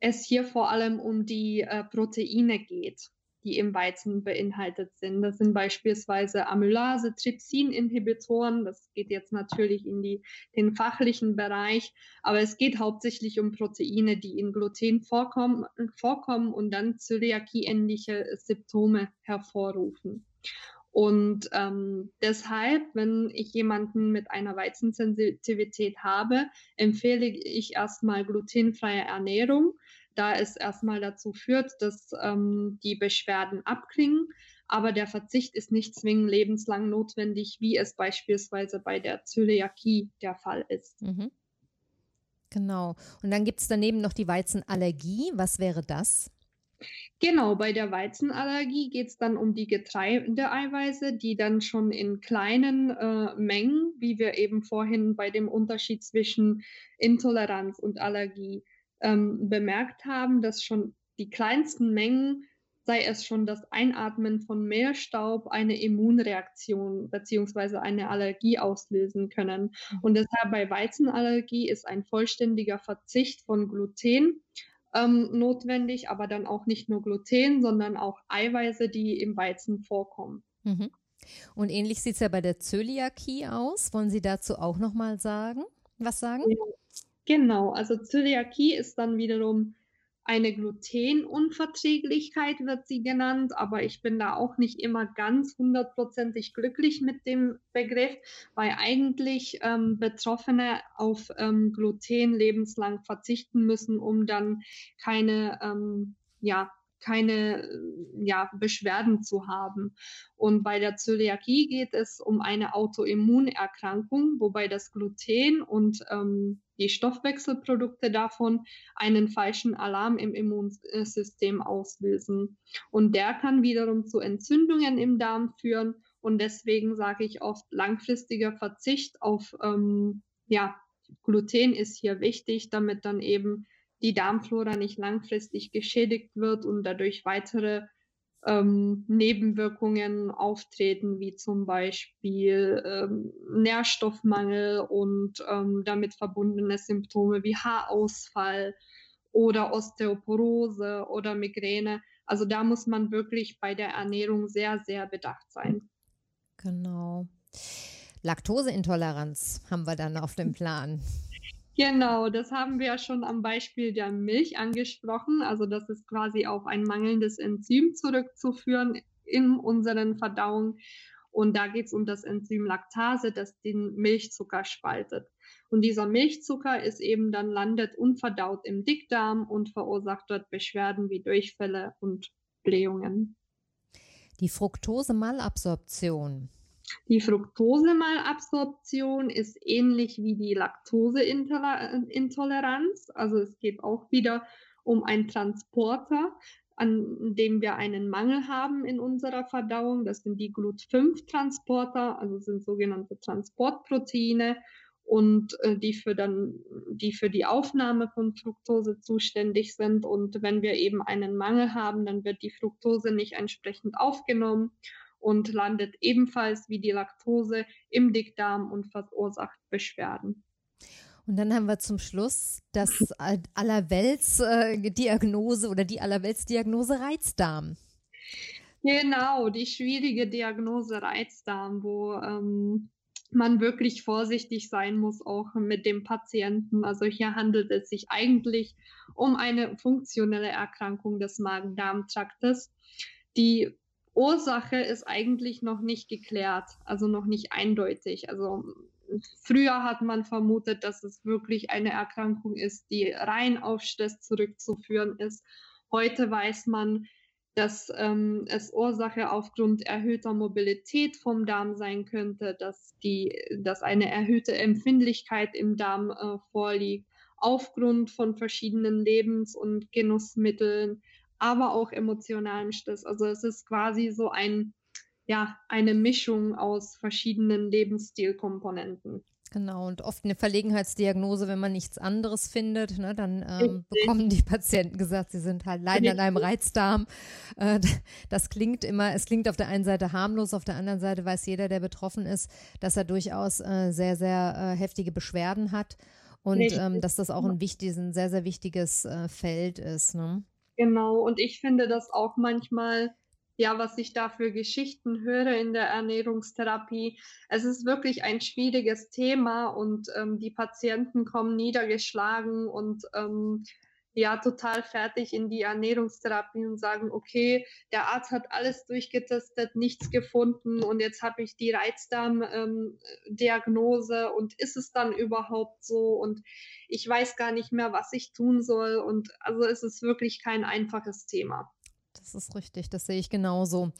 es hier vor allem um die äh, Proteine geht, die im Weizen beinhaltet sind. Das sind beispielsweise Amylase, Trypsin-Inhibitoren. Das geht jetzt natürlich in die, den fachlichen Bereich, aber es geht hauptsächlich um Proteine, die in Gluten vorkommen, vorkommen und dann Zöliakie-ähnliche Symptome hervorrufen. Und ähm, deshalb, wenn ich jemanden mit einer Weizensensitivität habe, empfehle ich erstmal glutenfreie Ernährung, da es erstmal dazu führt, dass ähm, die Beschwerden abklingen. Aber der Verzicht ist nicht zwingend lebenslang notwendig, wie es beispielsweise bei der Zöliakie der Fall ist. Mhm. Genau. Und dann gibt es daneben noch die Weizenallergie. Was wäre das? Genau, bei der Weizenallergie geht es dann um die Getreideeiweiße, die dann schon in kleinen äh, Mengen, wie wir eben vorhin bei dem Unterschied zwischen Intoleranz und Allergie ähm, bemerkt haben, dass schon die kleinsten Mengen, sei es schon das Einatmen von Mehlstaub, eine Immunreaktion bzw. eine Allergie auslösen können. Mhm. Und deshalb bei Weizenallergie ist ein vollständiger Verzicht von Gluten ähm, notwendig, aber dann auch nicht nur Gluten, sondern auch Eiweiße, die im Weizen vorkommen. Mhm. Und ähnlich sieht es ja bei der Zöliakie aus. Wollen Sie dazu auch nochmal sagen? Was sagen? Ja, genau, also Zöliakie ist dann wiederum eine Glutenunverträglichkeit wird sie genannt, aber ich bin da auch nicht immer ganz hundertprozentig glücklich mit dem Begriff, weil eigentlich ähm, Betroffene auf ähm, Gluten lebenslang verzichten müssen, um dann keine ähm, ja, keine ja, Beschwerden zu haben. Und bei der Zöliakie geht es um eine Autoimmunerkrankung, wobei das Gluten und ähm, die Stoffwechselprodukte davon einen falschen Alarm im Immunsystem auslösen. Und der kann wiederum zu Entzündungen im Darm führen. Und deswegen sage ich oft, langfristiger Verzicht auf ähm, ja, Gluten ist hier wichtig, damit dann eben die Darmflora nicht langfristig geschädigt wird und dadurch weitere ähm, Nebenwirkungen auftreten, wie zum Beispiel ähm, Nährstoffmangel und ähm, damit verbundene Symptome wie Haarausfall oder Osteoporose oder Migräne. Also da muss man wirklich bei der Ernährung sehr, sehr bedacht sein. Genau. Laktoseintoleranz haben wir dann auf dem Plan. Genau, das haben wir ja schon am Beispiel der Milch angesprochen. Also das ist quasi auf ein mangelndes Enzym zurückzuführen in unseren Verdauung. Und da geht es um das Enzym Laktase, das den Milchzucker spaltet. Und dieser Milchzucker ist eben dann landet unverdaut im Dickdarm und verursacht dort Beschwerden wie Durchfälle und Blähungen. Die Fructose-Malabsorption die Fructosemalabsorption ist ähnlich wie die Laktoseintoleranz. Also es geht auch wieder um einen Transporter, an dem wir einen Mangel haben in unserer Verdauung. Das sind die Glut-5-Transporter, also sind sogenannte Transportproteine und äh, die für dann die für die Aufnahme von Fructose zuständig sind und wenn wir eben einen Mangel haben, dann wird die Fructose nicht entsprechend aufgenommen und landet ebenfalls wie die Laktose im Dickdarm und verursacht Beschwerden. Und dann haben wir zum Schluss das Allerwelts-Diagnose oder die Allerwelts-Diagnose Reizdarm. Genau, die schwierige Diagnose Reizdarm, wo ähm, man wirklich vorsichtig sein muss, auch mit dem Patienten. Also hier handelt es sich eigentlich um eine funktionelle Erkrankung des Magen-Darm-Traktes, die Ursache ist eigentlich noch nicht geklärt, also noch nicht eindeutig. Also früher hat man vermutet, dass es wirklich eine Erkrankung ist, die rein auf Stress zurückzuführen ist. Heute weiß man, dass ähm, es Ursache aufgrund erhöhter Mobilität vom Darm sein könnte, dass, die, dass eine erhöhte Empfindlichkeit im Darm äh, vorliegt, aufgrund von verschiedenen Lebens- und Genussmitteln, aber auch emotionalem Stress. Also es ist quasi so ein, ja, eine Mischung aus verschiedenen Lebensstilkomponenten. Genau, und oft eine Verlegenheitsdiagnose, wenn man nichts anderes findet, ne, dann ähm, bekommen die Patienten gesagt, sie sind halt leiden an einem Reizdarm. Äh, das klingt immer, es klingt auf der einen Seite harmlos, auf der anderen Seite weiß jeder, der betroffen ist, dass er durchaus äh, sehr, sehr äh, heftige Beschwerden hat und ähm, dass das auch ein wichtiges, ein sehr, sehr wichtiges äh, Feld ist. Ne? Genau, und ich finde das auch manchmal, ja, was ich da für Geschichten höre in der Ernährungstherapie. Es ist wirklich ein schwieriges Thema und ähm, die Patienten kommen niedergeschlagen und ähm, ja total fertig in die Ernährungstherapie und sagen, okay, der Arzt hat alles durchgetestet, nichts gefunden und jetzt habe ich die Reizdarm-Diagnose ähm, und ist es dann überhaupt so und ich weiß gar nicht mehr, was ich tun soll und also es ist wirklich kein einfaches Thema. Das ist richtig, das sehe ich genauso.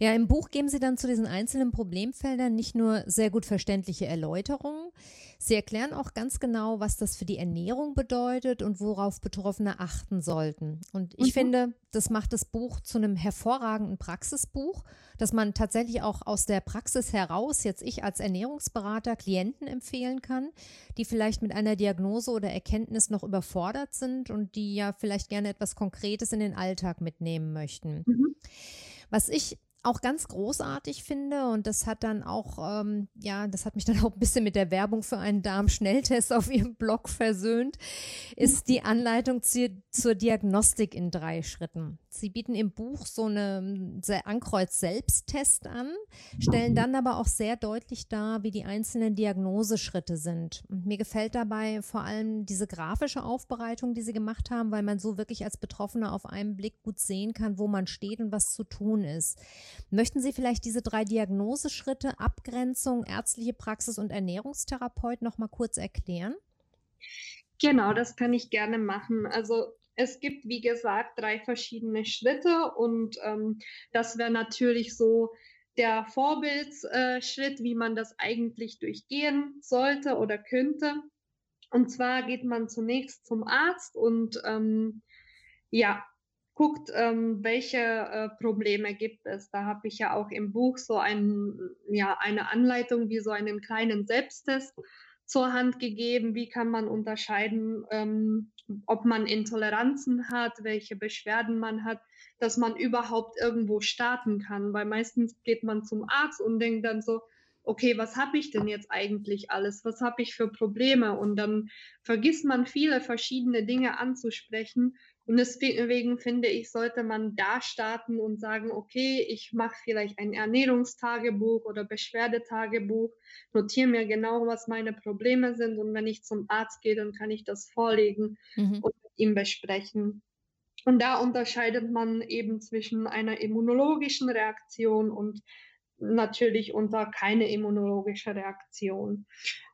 Ja, im Buch geben Sie dann zu diesen einzelnen Problemfeldern nicht nur sehr gut verständliche Erläuterungen, Sie erklären auch ganz genau, was das für die Ernährung bedeutet und worauf Betroffene achten sollten. Und ich mhm. finde, das macht das Buch zu einem hervorragenden Praxisbuch, dass man tatsächlich auch aus der Praxis heraus, jetzt ich als Ernährungsberater, Klienten empfehlen kann, die vielleicht mit einer Diagnose oder Erkenntnis noch überfordert sind und die ja vielleicht gerne etwas Konkretes in den Alltag mitnehmen möchten. Mhm. Was ich auch ganz großartig finde und das hat dann auch, ähm, ja, das hat mich dann auch ein bisschen mit der Werbung für einen Darmschnelltest auf ihrem Blog versöhnt, ist die Anleitung zu, zur Diagnostik in drei Schritten. Sie bieten im Buch so eine Ankreuz-Selbsttest an, stellen dann aber auch sehr deutlich dar, wie die einzelnen Diagnoseschritte sind. Und mir gefällt dabei vor allem diese grafische Aufbereitung, die Sie gemacht haben, weil man so wirklich als Betroffener auf einen Blick gut sehen kann, wo man steht und was zu tun ist. Möchten Sie vielleicht diese drei Diagnoseschritte, Abgrenzung, ärztliche Praxis und Ernährungstherapeut noch mal kurz erklären? Genau, das kann ich gerne machen. Also es gibt, wie gesagt, drei verschiedene Schritte und ähm, das wäre natürlich so der Vorbildsschritt, wie man das eigentlich durchgehen sollte oder könnte. Und zwar geht man zunächst zum Arzt und ähm, ja, guckt, ähm, welche äh, Probleme gibt es. Da habe ich ja auch im Buch so ein, ja, eine Anleitung wie so einen kleinen Selbsttest zur Hand gegeben. Wie kann man unterscheiden, ähm, ob man Intoleranzen hat, welche Beschwerden man hat, dass man überhaupt irgendwo starten kann. Weil meistens geht man zum Arzt und denkt dann so, okay, was habe ich denn jetzt eigentlich alles? Was habe ich für Probleme? Und dann vergisst man viele verschiedene Dinge anzusprechen. Und deswegen finde ich, sollte man da starten und sagen, okay, ich mache vielleicht ein Ernährungstagebuch oder Beschwerdetagebuch, notiere mir genau, was meine Probleme sind. Und wenn ich zum Arzt gehe, dann kann ich das vorlegen mhm. und mit ihm besprechen. Und da unterscheidet man eben zwischen einer immunologischen Reaktion und natürlich unter keine immunologische Reaktion.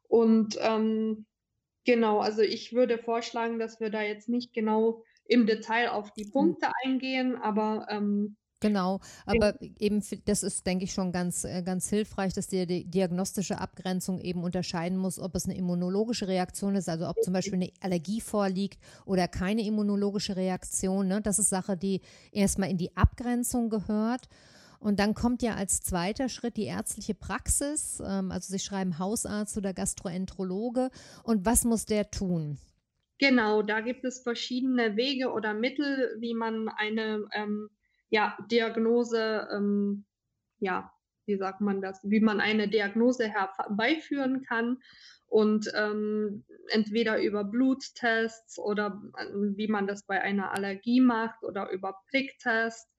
Und ähm, genau, also ich würde vorschlagen, dass wir da jetzt nicht genau im Detail auf die hm. Punkte eingehen, aber ähm, Genau, aber eben das ist, denke ich, schon ganz, äh, ganz hilfreich, dass die, diagnostische Abgrenzung eben unterscheiden muss, ob es eine immunologische Reaktion ist, also ob zum Beispiel eine Allergie vorliegt oder keine immunologische Reaktion. Ne? Das ist Sache, die erstmal in die Abgrenzung gehört. Und dann kommt ja als zweiter Schritt die ärztliche Praxis. Ähm, also Sie schreiben Hausarzt oder Gastroenterologe. Und was muss der tun? Genau, da gibt es verschiedene Wege oder Mittel, wie man eine ähm, ja, Diagnose, ähm, ja, wie sagt man das, wie man eine Diagnose herbeiführen kann. Und ähm, entweder über Bluttests oder äh, wie man das bei einer Allergie macht oder über Pricktest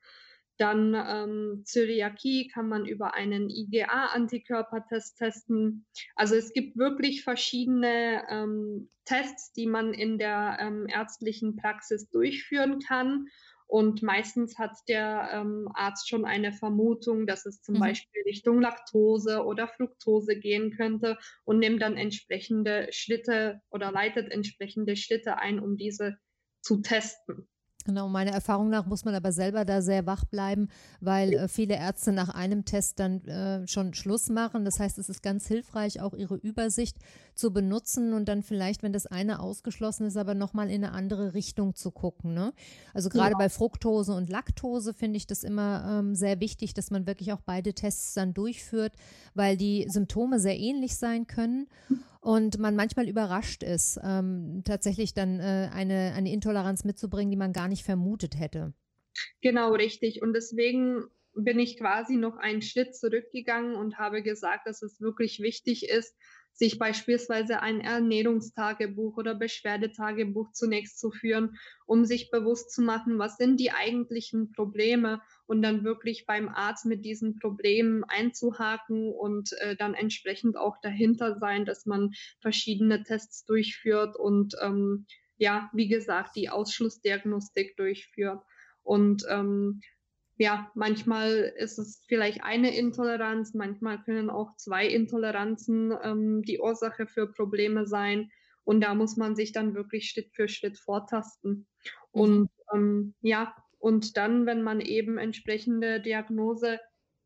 dann ähm, Zöliakie kann man über einen IgA-Antikörpertest testen. Also es gibt wirklich verschiedene ähm, Tests, die man in der ähm, ärztlichen Praxis durchführen kann. Und meistens hat der ähm, Arzt schon eine Vermutung, dass es zum mhm. Beispiel Richtung Laktose oder Fructose gehen könnte und nimmt dann entsprechende Schritte oder leitet entsprechende Schritte ein, um diese zu testen. Genau, meiner Erfahrung nach muss man aber selber da sehr wach bleiben, weil äh, viele Ärzte nach einem Test dann äh, schon Schluss machen. Das heißt, es ist ganz hilfreich, auch ihre Übersicht zu benutzen und dann vielleicht, wenn das eine ausgeschlossen ist, aber nochmal in eine andere Richtung zu gucken. Ne? Also gerade ja. bei Fructose und Laktose finde ich das immer ähm, sehr wichtig, dass man wirklich auch beide Tests dann durchführt, weil die Symptome sehr ähnlich sein können und man manchmal überrascht ist, ähm, tatsächlich dann äh, eine, eine Intoleranz mitzubringen, die man gar nicht vermutet hätte. Genau, richtig. Und deswegen bin ich quasi noch einen Schritt zurückgegangen und habe gesagt, dass es wirklich wichtig ist, sich beispielsweise ein Ernährungstagebuch oder Beschwerdetagebuch zunächst zu führen, um sich bewusst zu machen, was sind die eigentlichen Probleme und dann wirklich beim Arzt mit diesen Problemen einzuhaken und äh, dann entsprechend auch dahinter sein, dass man verschiedene Tests durchführt und ähm, ja, wie gesagt, die Ausschlussdiagnostik durchführt. Und ähm, ja, manchmal ist es vielleicht eine Intoleranz, manchmal können auch zwei Intoleranzen ähm, die Ursache für Probleme sein. Und da muss man sich dann wirklich Schritt für Schritt vortasten. Mhm. Und ähm, ja, und dann, wenn man eben entsprechende Diagnose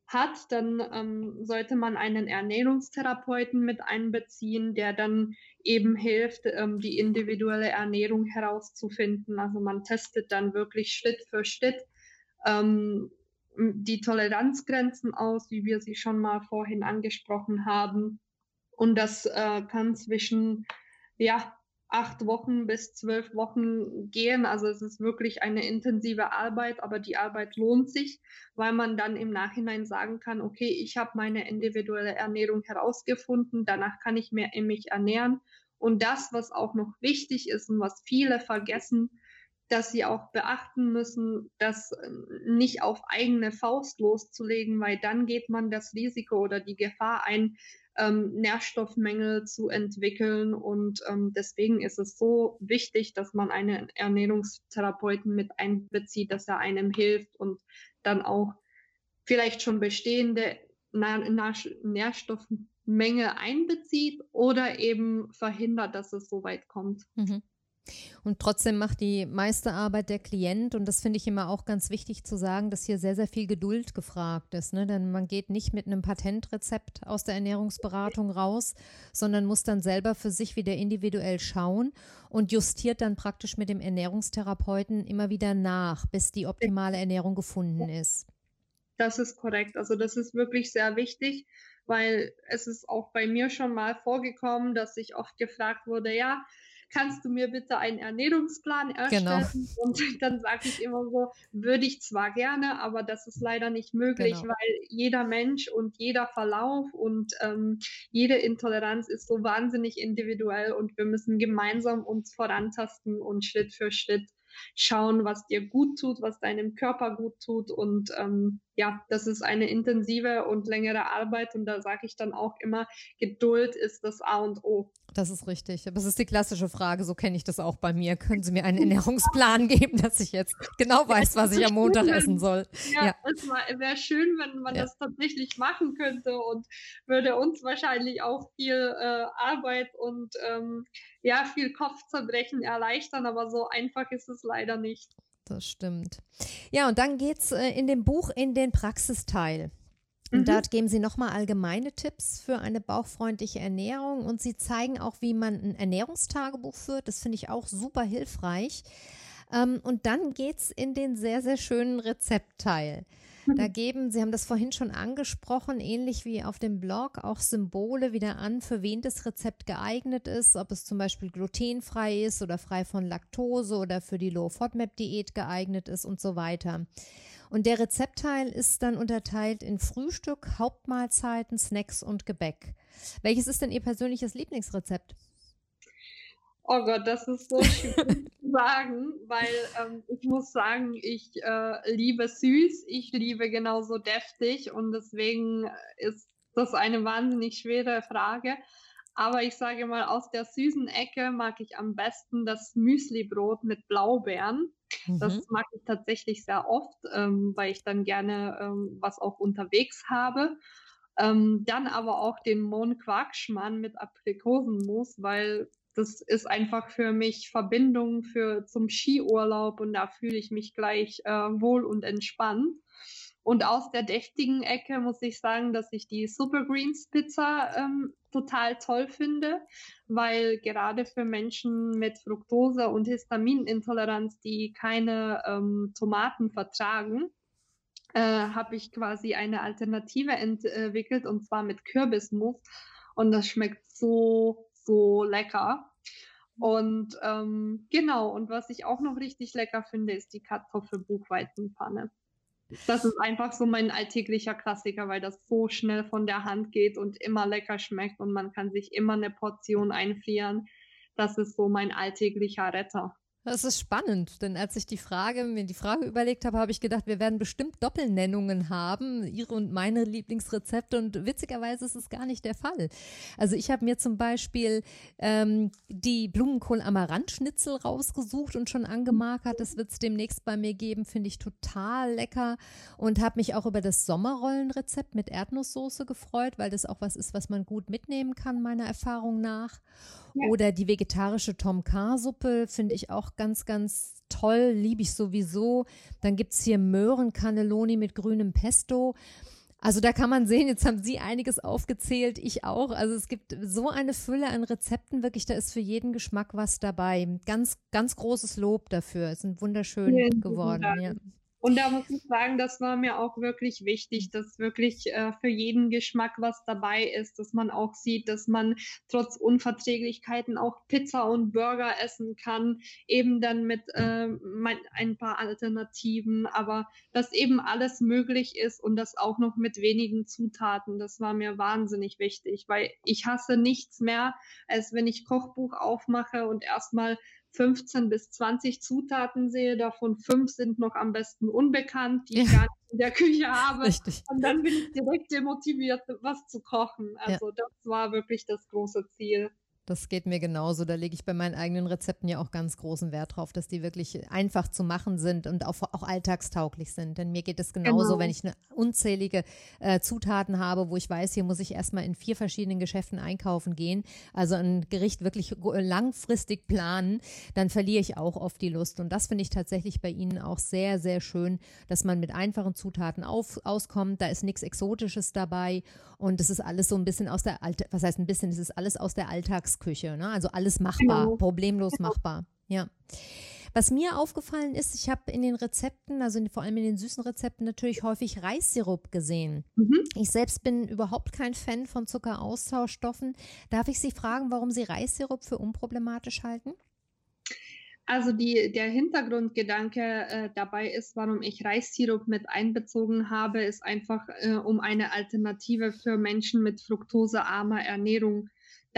hat, dann ähm, sollte man einen Ernährungstherapeuten mit einbeziehen, der dann eben hilft, ähm, die individuelle Ernährung herauszufinden. Also man testet dann wirklich Schritt für Schritt ähm, die Toleranzgrenzen aus, wie wir sie schon mal vorhin angesprochen haben. Und das äh, kann zwischen ja, acht Wochen bis zwölf Wochen gehen. Also es ist wirklich eine intensive Arbeit, aber die Arbeit lohnt sich, weil man dann im Nachhinein sagen kann, okay, ich habe meine individuelle Ernährung herausgefunden, danach kann ich mehr in mich ernähren. Und das, was auch noch wichtig ist und was viele vergessen, dass sie auch beachten müssen, das äh, nicht auf eigene Faust loszulegen, weil dann geht man das Risiko oder die Gefahr ein, ähm, Nährstoffmängel zu entwickeln. Und ähm, deswegen ist es so wichtig, dass man einen Ernährungstherapeuten mit einbezieht, dass er einem hilft und dann auch vielleicht schon bestehende Nährstoffmenge einbezieht oder eben verhindert, dass es so weit kommt. Mhm. Und trotzdem macht die meiste Arbeit der Klient. Und das finde ich immer auch ganz wichtig zu sagen, dass hier sehr, sehr viel Geduld gefragt ist. Ne? Denn man geht nicht mit einem Patentrezept aus der Ernährungsberatung raus, sondern muss dann selber für sich wieder individuell schauen und justiert dann praktisch mit dem Ernährungstherapeuten immer wieder nach, bis die optimale Ernährung gefunden ist. Das ist korrekt. Also das ist wirklich sehr wichtig, weil es ist auch bei mir schon mal vorgekommen, dass ich oft gefragt wurde, ja, kannst du mir bitte einen Ernährungsplan erstellen? Genau. Und dann sage ich immer so, würde ich zwar gerne, aber das ist leider nicht möglich, genau. weil jeder Mensch und jeder Verlauf und ähm, jede Intoleranz ist so wahnsinnig individuell und wir müssen gemeinsam uns vorantasten und Schritt für Schritt schauen, was dir gut tut, was deinem Körper gut tut. Und ähm, ja, das ist eine intensive und längere Arbeit. Und da sage ich dann auch immer, Geduld ist das A und O. Das ist richtig. Aber es ist die klassische Frage, so kenne ich das auch bei mir. Können Sie mir einen Ernährungsplan geben, dass ich jetzt genau weiß, was ich am Montag schön, essen soll? Ja, ja. es wäre schön, wenn man ja. das tatsächlich machen könnte und würde uns wahrscheinlich auch viel äh, Arbeit und ähm, ja, viel Kopfzerbrechen erleichtern, aber so einfach ist es leider nicht. Das stimmt. Ja, und dann geht es äh, in dem Buch in den Praxisteil. Und mhm. dort geben Sie nochmal allgemeine Tipps für eine bauchfreundliche Ernährung und Sie zeigen auch, wie man ein Ernährungstagebuch führt. Das finde ich auch super hilfreich. Ähm, und dann geht es in den sehr, sehr schönen Rezeptteil. Da geben, Sie haben das vorhin schon angesprochen, ähnlich wie auf dem Blog, auch Symbole wieder an, für wen das Rezept geeignet ist, ob es zum Beispiel glutenfrei ist oder frei von Laktose oder für die Low-FODMAP-Diät geeignet ist und so weiter. Und der Rezeptteil ist dann unterteilt in Frühstück, Hauptmahlzeiten, Snacks und Gebäck. Welches ist denn Ihr persönliches Lieblingsrezept? Oh Gott, das ist so schön zu sagen, weil ähm, ich muss sagen, ich äh, liebe süß, ich liebe genauso deftig und deswegen ist das eine wahnsinnig schwere Frage. Aber ich sage mal, aus der süßen Ecke mag ich am besten das Müslibrot mit Blaubeeren. Mhm. Das mag ich tatsächlich sehr oft, ähm, weil ich dann gerne ähm, was auch unterwegs habe. Ähm, dann aber auch den Mon Quarkschmann mit Aprikosenmus, weil das ist einfach für mich Verbindung für zum Skiurlaub und da fühle ich mich gleich äh, wohl und entspannt. Und aus der deftigen Ecke muss ich sagen, dass ich die Super Greens Pizza ähm, total toll finde, weil gerade für Menschen mit Fructose und Histaminintoleranz, die keine ähm, Tomaten vertragen, äh, habe ich quasi eine Alternative entwickelt und zwar mit Kürbismus. Und das schmeckt so so lecker. Und ähm, genau, und was ich auch noch richtig lecker finde, ist die Kartoffelbuchweizenpfanne. Das ist einfach so mein alltäglicher Klassiker, weil das so schnell von der Hand geht und immer lecker schmeckt und man kann sich immer eine Portion einfrieren. Das ist so mein alltäglicher Retter. Das ist spannend, denn als ich die Frage, mir die Frage überlegt habe, habe ich gedacht, wir werden bestimmt Doppelnennungen haben, ihre und meine Lieblingsrezepte und witzigerweise ist es gar nicht der Fall. Also ich habe mir zum Beispiel ähm, die Blumenkohl-Amaranth-Schnitzel rausgesucht und schon angemarkert, das wird es demnächst bei mir geben, finde ich total lecker und habe mich auch über das Sommerrollenrezept mit Erdnusssoße gefreut, weil das auch was ist, was man gut mitnehmen kann, meiner Erfahrung nach. Oder die vegetarische Tom K-Suppe finde ich auch ganz, ganz toll, liebe ich sowieso. Dann gibt es hier Möhren-Cannelloni mit grünem Pesto. Also da kann man sehen, jetzt haben Sie einiges aufgezählt, ich auch. Also es gibt so eine Fülle an Rezepten, wirklich, da ist für jeden Geschmack was dabei. Ganz, ganz großes Lob dafür. Es sind wunderschön ja, geworden. Ja. Und da muss ich sagen, das war mir auch wirklich wichtig, dass wirklich äh, für jeden Geschmack was dabei ist, dass man auch sieht, dass man trotz Unverträglichkeiten auch Pizza und Burger essen kann, eben dann mit äh, ein paar Alternativen, aber dass eben alles möglich ist und das auch noch mit wenigen Zutaten. Das war mir wahnsinnig wichtig, weil ich hasse nichts mehr, als wenn ich Kochbuch aufmache und erstmal 15 bis 20 Zutaten sehe, davon fünf sind noch am besten unbekannt, die ich gar nicht in der Küche habe. Richtig. Und dann bin ich direkt demotiviert, was zu kochen. Also ja. das war wirklich das große Ziel. Das geht mir genauso. Da lege ich bei meinen eigenen Rezepten ja auch ganz großen Wert drauf, dass die wirklich einfach zu machen sind und auch, auch alltagstauglich sind. Denn mir geht es genauso, genau. wenn ich eine unzählige äh, Zutaten habe, wo ich weiß, hier muss ich erstmal in vier verschiedenen Geschäften einkaufen gehen, also ein Gericht wirklich langfristig planen, dann verliere ich auch oft die Lust. Und das finde ich tatsächlich bei Ihnen auch sehr, sehr schön, dass man mit einfachen Zutaten auf, auskommt. Da ist nichts Exotisches dabei und es ist alles so ein bisschen aus der Alltag, was heißt ein bisschen, es ist alles aus der Alltagsküche, ne? Also alles machbar, genau. problemlos genau. machbar. Ja. Was mir aufgefallen ist, ich habe in den Rezepten, also in, vor allem in den süßen Rezepten, natürlich häufig Reissirup gesehen. Mhm. Ich selbst bin überhaupt kein Fan von Zuckeraustauschstoffen. Darf ich Sie fragen, warum Sie Reissirup für unproblematisch halten? Also die, der Hintergrundgedanke äh, dabei ist, warum ich Reissirup mit einbezogen habe, ist einfach, äh, um eine Alternative für Menschen mit fruktosearmer Ernährung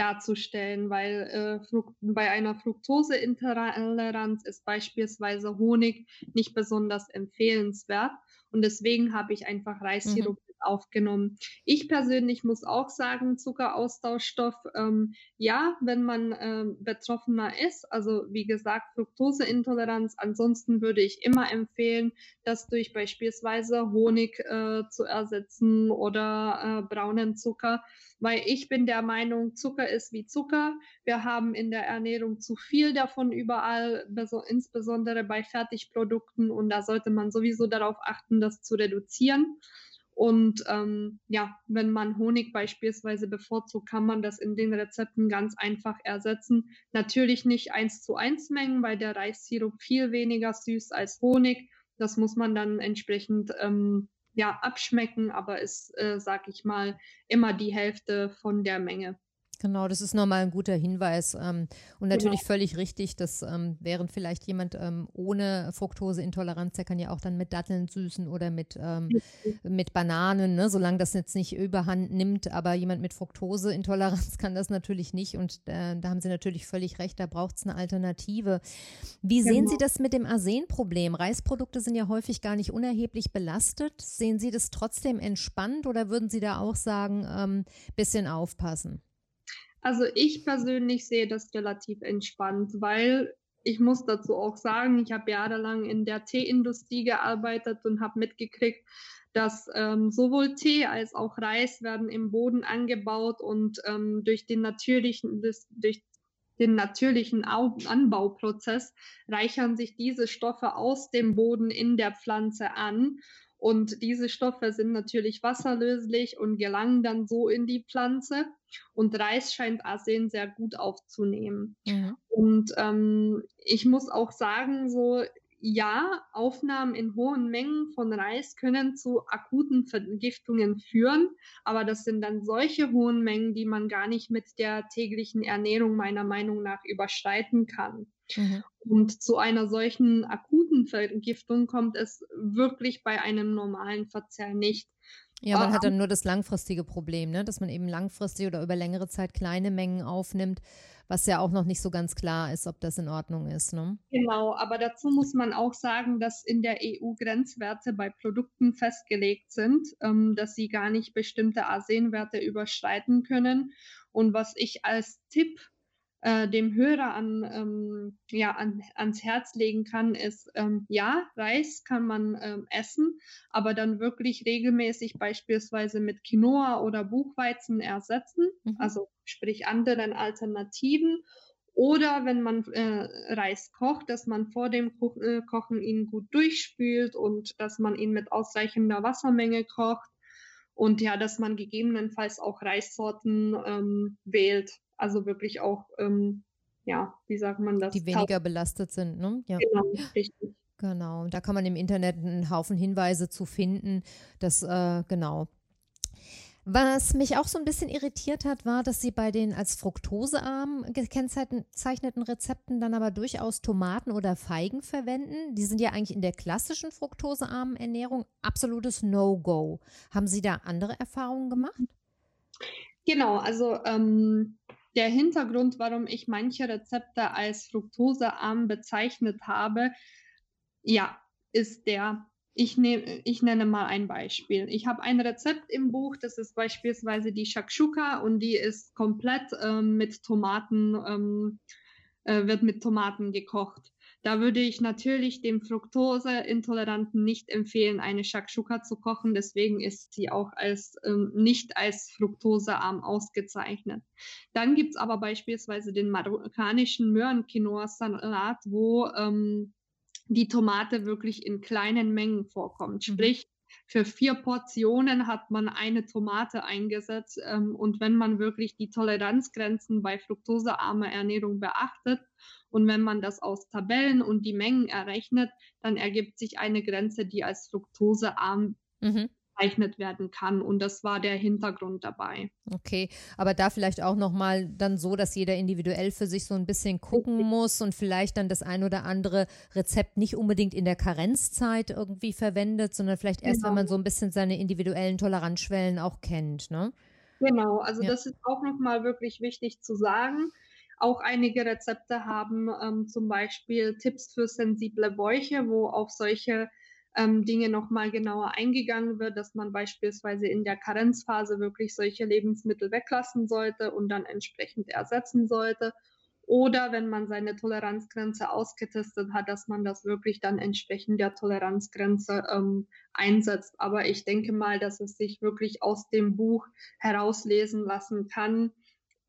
darzustellen, weil äh, bei einer Fructoseintoleranz ist beispielsweise Honig nicht besonders empfehlenswert. Und deswegen habe ich einfach Reissirup mhm aufgenommen. Ich persönlich muss auch sagen, Zuckeraustauschstoff, ähm, ja, wenn man äh, Betroffener ist, also wie gesagt, Fructoseintoleranz. Ansonsten würde ich immer empfehlen, das durch beispielsweise Honig äh, zu ersetzen oder äh, braunen Zucker, weil ich bin der Meinung, Zucker ist wie Zucker. Wir haben in der Ernährung zu viel davon überall, insbesondere bei Fertigprodukten und da sollte man sowieso darauf achten, das zu reduzieren. Und ähm, ja, wenn man Honig beispielsweise bevorzugt, kann man das in den Rezepten ganz einfach ersetzen. Natürlich nicht eins zu eins Mengen, weil der Reissirup viel weniger süß als Honig. Das muss man dann entsprechend ähm, ja abschmecken, aber ist, äh, sag ich mal, immer die Hälfte von der Menge. Genau, das ist nochmal ein guter Hinweis. Ähm, und genau. natürlich genau. völlig richtig, dass ähm, während vielleicht jemand ähm, ohne Fructoseintoleranz, der kann ja auch dann mit Datteln süßen oder mit, ähm, mit Bananen, ne, solange das jetzt nicht überhand nimmt. Aber jemand mit Fructoseintoleranz kann das natürlich nicht. Und äh, da haben Sie natürlich völlig recht, da braucht es eine Alternative. Wie genau. sehen Sie das mit dem Arsenproblem? Reisprodukte sind ja häufig gar nicht unerheblich belastet. Sehen Sie das trotzdem entspannt oder würden Sie da auch sagen, ähm, bisschen aufpassen? Also ich persönlich sehe das relativ entspannt, weil ich muss dazu auch sagen, ich habe jahrelang in der Teeindustrie gearbeitet und habe mitgekriegt, dass ähm, sowohl Tee als auch Reis werden im Boden angebaut und ähm, durch den natürlichen, durch den natürlichen Anbauprozess reichern sich diese Stoffe aus dem Boden in der Pflanze an und diese Stoffe sind natürlich wasserlöslich und gelangen dann so in die Pflanze. Und Reis scheint Arsen sehr gut aufzunehmen. Mhm. Und ähm, ich muss auch sagen, so ja, Aufnahmen in hohen Mengen von Reis können zu akuten Vergiftungen führen, aber das sind dann solche hohen Mengen, die man gar nicht mit der täglichen Ernährung meiner Meinung nach überschreiten kann. Mhm. Und zu einer solchen akuten Vergiftung kommt es wirklich bei einem normalen Verzehr nicht. Ja, man hat dann nur das langfristige Problem, ne? dass man eben langfristig oder über längere Zeit kleine Mengen aufnimmt, was ja auch noch nicht so ganz klar ist, ob das in Ordnung ist. Ne? Genau, aber dazu muss man auch sagen, dass in der EU Grenzwerte bei Produkten festgelegt sind, ähm, dass sie gar nicht bestimmte Arsenwerte überschreiten können. Und was ich als Tipp äh, dem Hörer an, ähm, ja, an, ans Herz legen kann, ist, ähm, ja, Reis kann man ähm, essen, aber dann wirklich regelmäßig beispielsweise mit Quinoa oder Buchweizen ersetzen, mhm. also sprich anderen Alternativen. Oder wenn man äh, Reis kocht, dass man vor dem Ko äh, Kochen ihn gut durchspült und dass man ihn mit ausreichender Wassermenge kocht und ja, dass man gegebenenfalls auch Reissorten ähm, wählt, also wirklich auch, ähm, ja, wie sagt man das? Die weniger belastet sind, ne? Ja. Genau, richtig. Genau, da kann man im Internet einen Haufen Hinweise zu finden, dass, äh, genau, was mich auch so ein bisschen irritiert hat, war, dass sie bei den als fruktosearm gekennzeichneten Rezepten dann aber durchaus Tomaten oder Feigen verwenden. Die sind ja eigentlich in der klassischen fruktosearmen Ernährung absolutes No-Go. Haben Sie da andere Erfahrungen gemacht? Genau, also ähm, Der Hintergrund, warum ich manche Rezepte als fruktosearm bezeichnet habe, ja, ist der, ich, nehm, ich nenne mal ein Beispiel. Ich habe ein Rezept im Buch, das ist beispielsweise die Shakshuka und die ist komplett ähm, mit Tomaten, ähm, äh, wird mit Tomaten gekocht. Da würde ich natürlich dem Fructoseintoleranten nicht empfehlen, eine Shakshuka zu kochen. Deswegen ist sie auch als ähm, nicht als fruktosearm ausgezeichnet. Dann gibt's aber beispielsweise den marokkanischen Möhren-Quinoa-Salat, wo ähm, die Tomate wirklich in kleinen Mengen vorkommt. Mhm. Sprich, für vier Portionen hat man eine Tomate eingesetzt. Ähm, und wenn man wirklich die Toleranzgrenzen bei fruktosearmer Ernährung beachtet und wenn man das aus Tabellen und die Mengen errechnet, dann ergibt sich eine Grenze, die als fruktosearm mhm bezeichnet werden kann. Und das war der Hintergrund dabei. Okay, aber da vielleicht auch nochmal dann so, dass jeder individuell für sich so ein bisschen gucken muss und vielleicht dann das ein oder andere Rezept nicht unbedingt in der Karenzzeit irgendwie verwendet, sondern vielleicht erst, genau. wenn man so ein bisschen seine individuellen Toleranzschwellen auch kennt. Ne? Genau, also ja. das ist auch nochmal wirklich wichtig zu sagen. Auch einige Rezepte haben ähm, zum Beispiel Tipps für sensible Bäuche, wo auf solche ähm, Dinge nochmal genauer eingegangen wird, dass man beispielsweise in der Karenzphase wirklich solche Lebensmittel weglassen sollte und dann entsprechend ersetzen sollte. Oder wenn man seine Toleranzgrenze ausgetestet hat, dass man das wirklich dann entsprechend der Toleranzgrenze ähm, einsetzt. Aber ich denke mal, dass es sich wirklich aus dem Buch herauslesen lassen kann,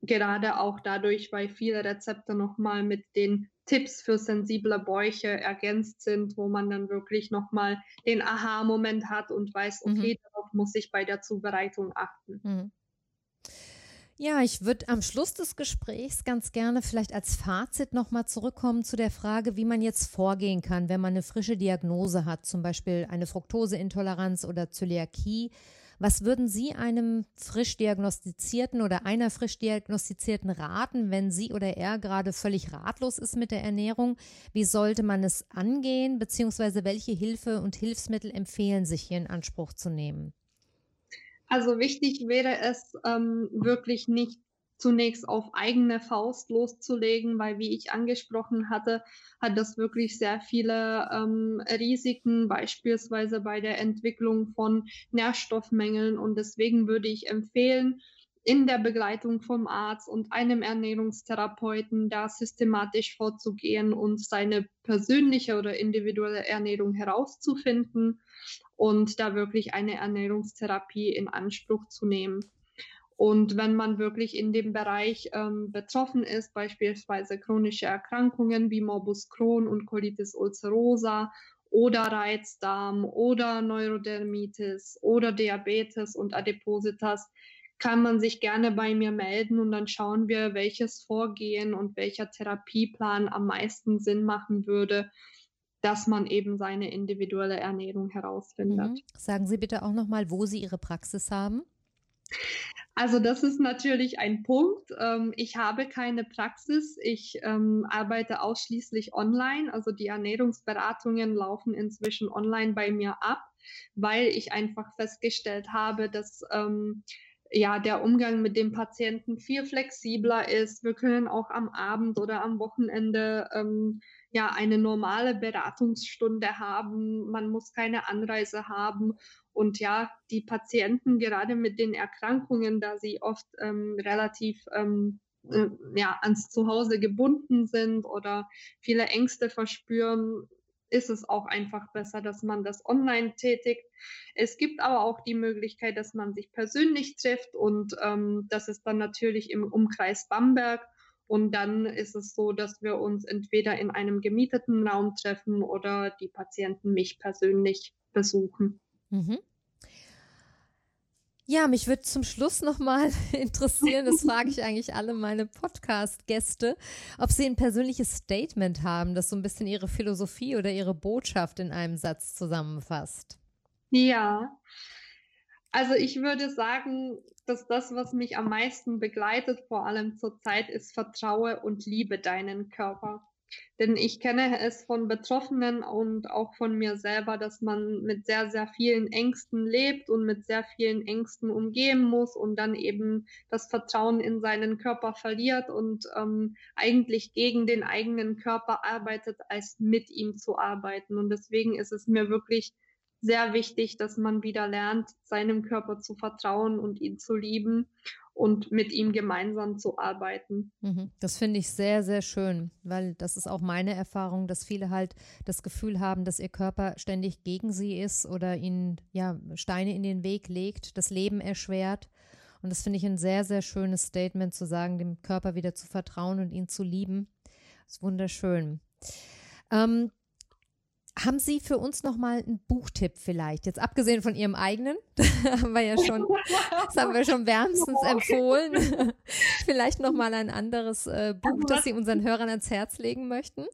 gerade auch dadurch, weil viele Rezepte nochmal mit den Tipps für sensible Bäuche ergänzt sind, wo man dann wirklich nochmal den Aha-Moment hat und weiß, mhm. okay, mhm. darauf muss ich bei der Zubereitung achten. Mhm. Ja, ich würde am Schluss des Gesprächs ganz gerne vielleicht als Fazit nochmal zurückkommen zu der Frage, wie man jetzt vorgehen kann, wenn man eine frische Diagnose hat, zum Beispiel eine Fructoseintoleranz oder Zöliakie was würden Sie einem frisch diagnostizierten oder einer frisch diagnostizierten raten, wenn sie oder er gerade völlig ratlos ist mit der Ernährung? Wie sollte man es angehen, beziehungsweise welche Hilfe und Hilfsmittel empfehlen sich hier in Anspruch zu nehmen? Also wichtig wäre es ähm, wirklich nicht zunächst auf eigene Faust loszulegen, weil wie ich angesprochen hatte, hat das wirklich sehr viele ähm, Risiken, beispielsweise bei der Entwicklung von Nährstoffmängeln. Und deswegen würde ich empfehlen, in der Begleitung vom Arzt und einem Ernährungstherapeuten da systematisch vorzugehen und seine persönliche oder individuelle Ernährung herauszufinden und da wirklich eine Ernährungstherapie in Anspruch zu nehmen. Und wenn man wirklich in dem Bereich ähm, betroffen ist, beispielsweise chronische Erkrankungen wie Morbus Crohn und Colitis ulcerosa oder Reizdarm oder Neurodermitis oder Diabetes und Adipositas, kann man sich gerne bei mir melden und dann schauen wir, welches Vorgehen und welcher Therapieplan am meisten Sinn machen würde, dass man eben seine individuelle Ernährung herausfindet. Mhm. Sagen Sie bitte auch nochmal, wo Sie Ihre Praxis haben. Also das ist natürlich ein Punkt. Ähm, ich habe keine Praxis. Ich ähm, arbeite ausschließlich online. Also die Ernährungsberatungen laufen inzwischen online bei mir ab, weil ich einfach festgestellt habe, dass ähm, ja, der Umgang mit dem Patienten viel flexibler ist. Wir können auch am Abend oder am Wochenende ja eine normale Beratungsstunde haben. Man muss keine Anreise haben. Und ja, die Patienten gerade mit den Erkrankungen, da sie oft ähm, relativ ähm, äh, ja, ans Zuhause gebunden sind oder viele Ängste verspüren, ist es auch einfach besser, dass man das online tätigt. Es gibt aber auch die Möglichkeit, dass man sich persönlich trifft und ähm, das ist dann natürlich im Umkreis Bamberg. Und dann ist es so, dass wir uns entweder in einem gemieteten Raum treffen oder die Patienten mich persönlich besuchen. Mhm. Ja, mich würde zum Schluss nochmal interessieren, das frage ich eigentlich alle meine Podcast-Gäste, ob sie ein persönliches Statement haben, das so ein bisschen ihre Philosophie oder ihre Botschaft in einem Satz zusammenfasst. Ja, also ich würde sagen, dass das, was mich am meisten begleitet, vor allem zur Zeit, ist Vertraue und liebe deinen Körper. Denn ich kenne es von Betroffenen und auch von mir selber, dass man mit sehr, sehr vielen Ängsten lebt und mit sehr vielen Ängsten umgehen muss und dann eben das Vertrauen in seinen Körper verliert und ähm, eigentlich gegen den eigenen Körper arbeitet, als mit ihm zu arbeiten. Und deswegen ist es mir wirklich sehr wichtig, dass man wieder lernt, seinem Körper zu vertrauen und ihn zu lieben und mit ihm gemeinsam zu arbeiten. Mhm. Das finde ich sehr, sehr schön, weil das ist auch meine Erfahrung, dass viele halt das Gefühl haben, dass ihr Körper ständig gegen sie ist oder ihnen ja Steine in den Weg legt, das Leben erschwert. Und das finde ich ein sehr, sehr schönes Statement zu sagen, dem Körper wieder zu vertrauen und ihn zu lieben. Das ist wunderschön. Ähm, haben Sie für uns noch mal einen Buchtipp vielleicht? Jetzt abgesehen von Ihrem eigenen, haben wir ja schon, das haben wir schon wärmstens empfohlen. vielleicht noch mal ein anderes äh, Buch, das Sie unseren Hörern ans Herz legen möchten?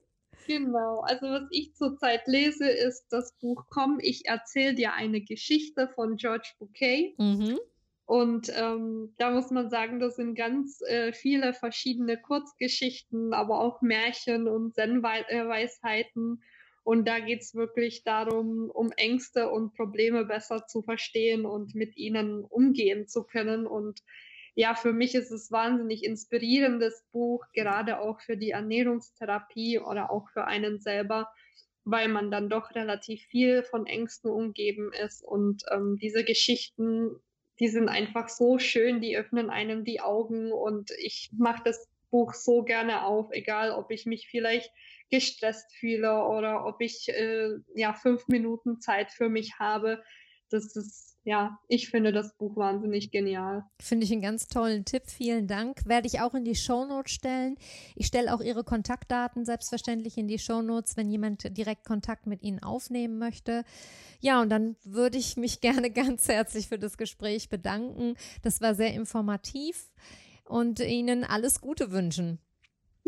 Genau, also was ich zurzeit lese, ist das Buch Komm, ich erzähle dir eine Geschichte von George Bouquet. Mhm. Und ähm, da muss man sagen, das sind ganz äh, viele verschiedene Kurzgeschichten, aber auch Märchen und Zen-Weisheiten. Und da geht es wirklich darum, um Ängste und Probleme besser zu verstehen und mit ihnen umgehen zu können. Und ja, für mich ist es wahnsinnig inspirierendes Buch, gerade auch für die Ernährungstherapie oder auch für einen selber, weil man dann doch relativ viel von Ängsten umgeben ist. Und ähm, diese Geschichten, die sind einfach so schön, die öffnen einem die Augen und ich mache das Buch so gerne auf, egal ob ich mich vielleicht gestresst fühle oder ob ich äh, ja fünf Minuten Zeit für mich habe. Das ist, ja, ich finde das Buch wahnsinnig genial. Finde ich einen ganz tollen Tipp. Vielen Dank. Werde ich auch in die Shownotes stellen. Ich stelle auch Ihre Kontaktdaten selbstverständlich in die Shownotes, wenn jemand direkt Kontakt mit Ihnen aufnehmen möchte. Ja, und dann würde ich mich gerne ganz herzlich für das Gespräch bedanken. Das war sehr informativ und Ihnen alles Gute wünschen.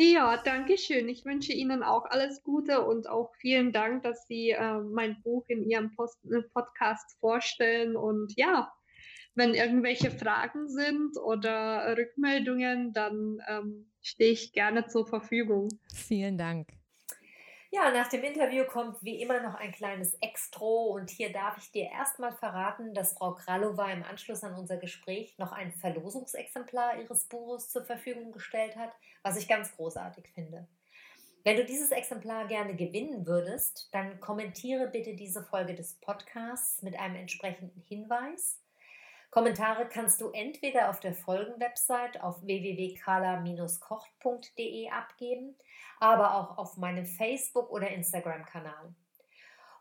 Ja, danke schön. Ich wünsche Ihnen auch alles Gute und auch vielen Dank, dass Sie äh, mein Buch in Ihrem Post äh, Podcast vorstellen. Und ja, wenn irgendwelche Fragen sind oder Rückmeldungen, dann ähm, stehe ich gerne zur Verfügung. Vielen Dank. Ja, nach dem Interview kommt wie immer noch ein kleines Extro und hier darf ich dir erstmal verraten, dass Frau Kralova im Anschluss an unser Gespräch noch ein Verlosungsexemplar ihres Buches zur Verfügung gestellt hat, was ich ganz großartig finde. Wenn du dieses Exemplar gerne gewinnen würdest, dann kommentiere bitte diese Folge des Podcasts mit einem entsprechenden Hinweis Kommentare kannst du entweder auf der Folgenwebsite auf www.kala-kocht.de abgeben, aber auch auf meinem Facebook- oder Instagram-Kanal.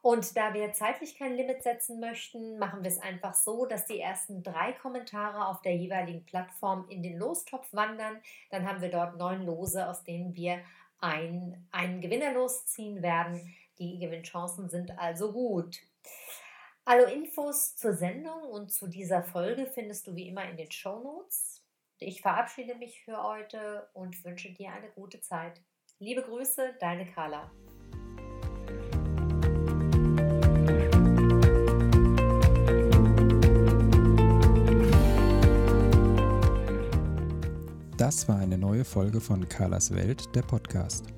Und da wir zeitlich kein Limit setzen möchten, machen wir es einfach so, dass die ersten drei Kommentare auf der jeweiligen Plattform in den Lostopf wandern. Dann haben wir dort neun Lose, aus denen wir ein, einen Gewinner losziehen werden. Die Gewinnchancen sind also gut. Alle Infos zur Sendung und zu dieser Folge findest du wie immer in den Show Notes. Ich verabschiede mich für heute und wünsche dir eine gute Zeit. Liebe Grüße, deine Carla. Das war eine neue Folge von Carlas Welt, der Podcast.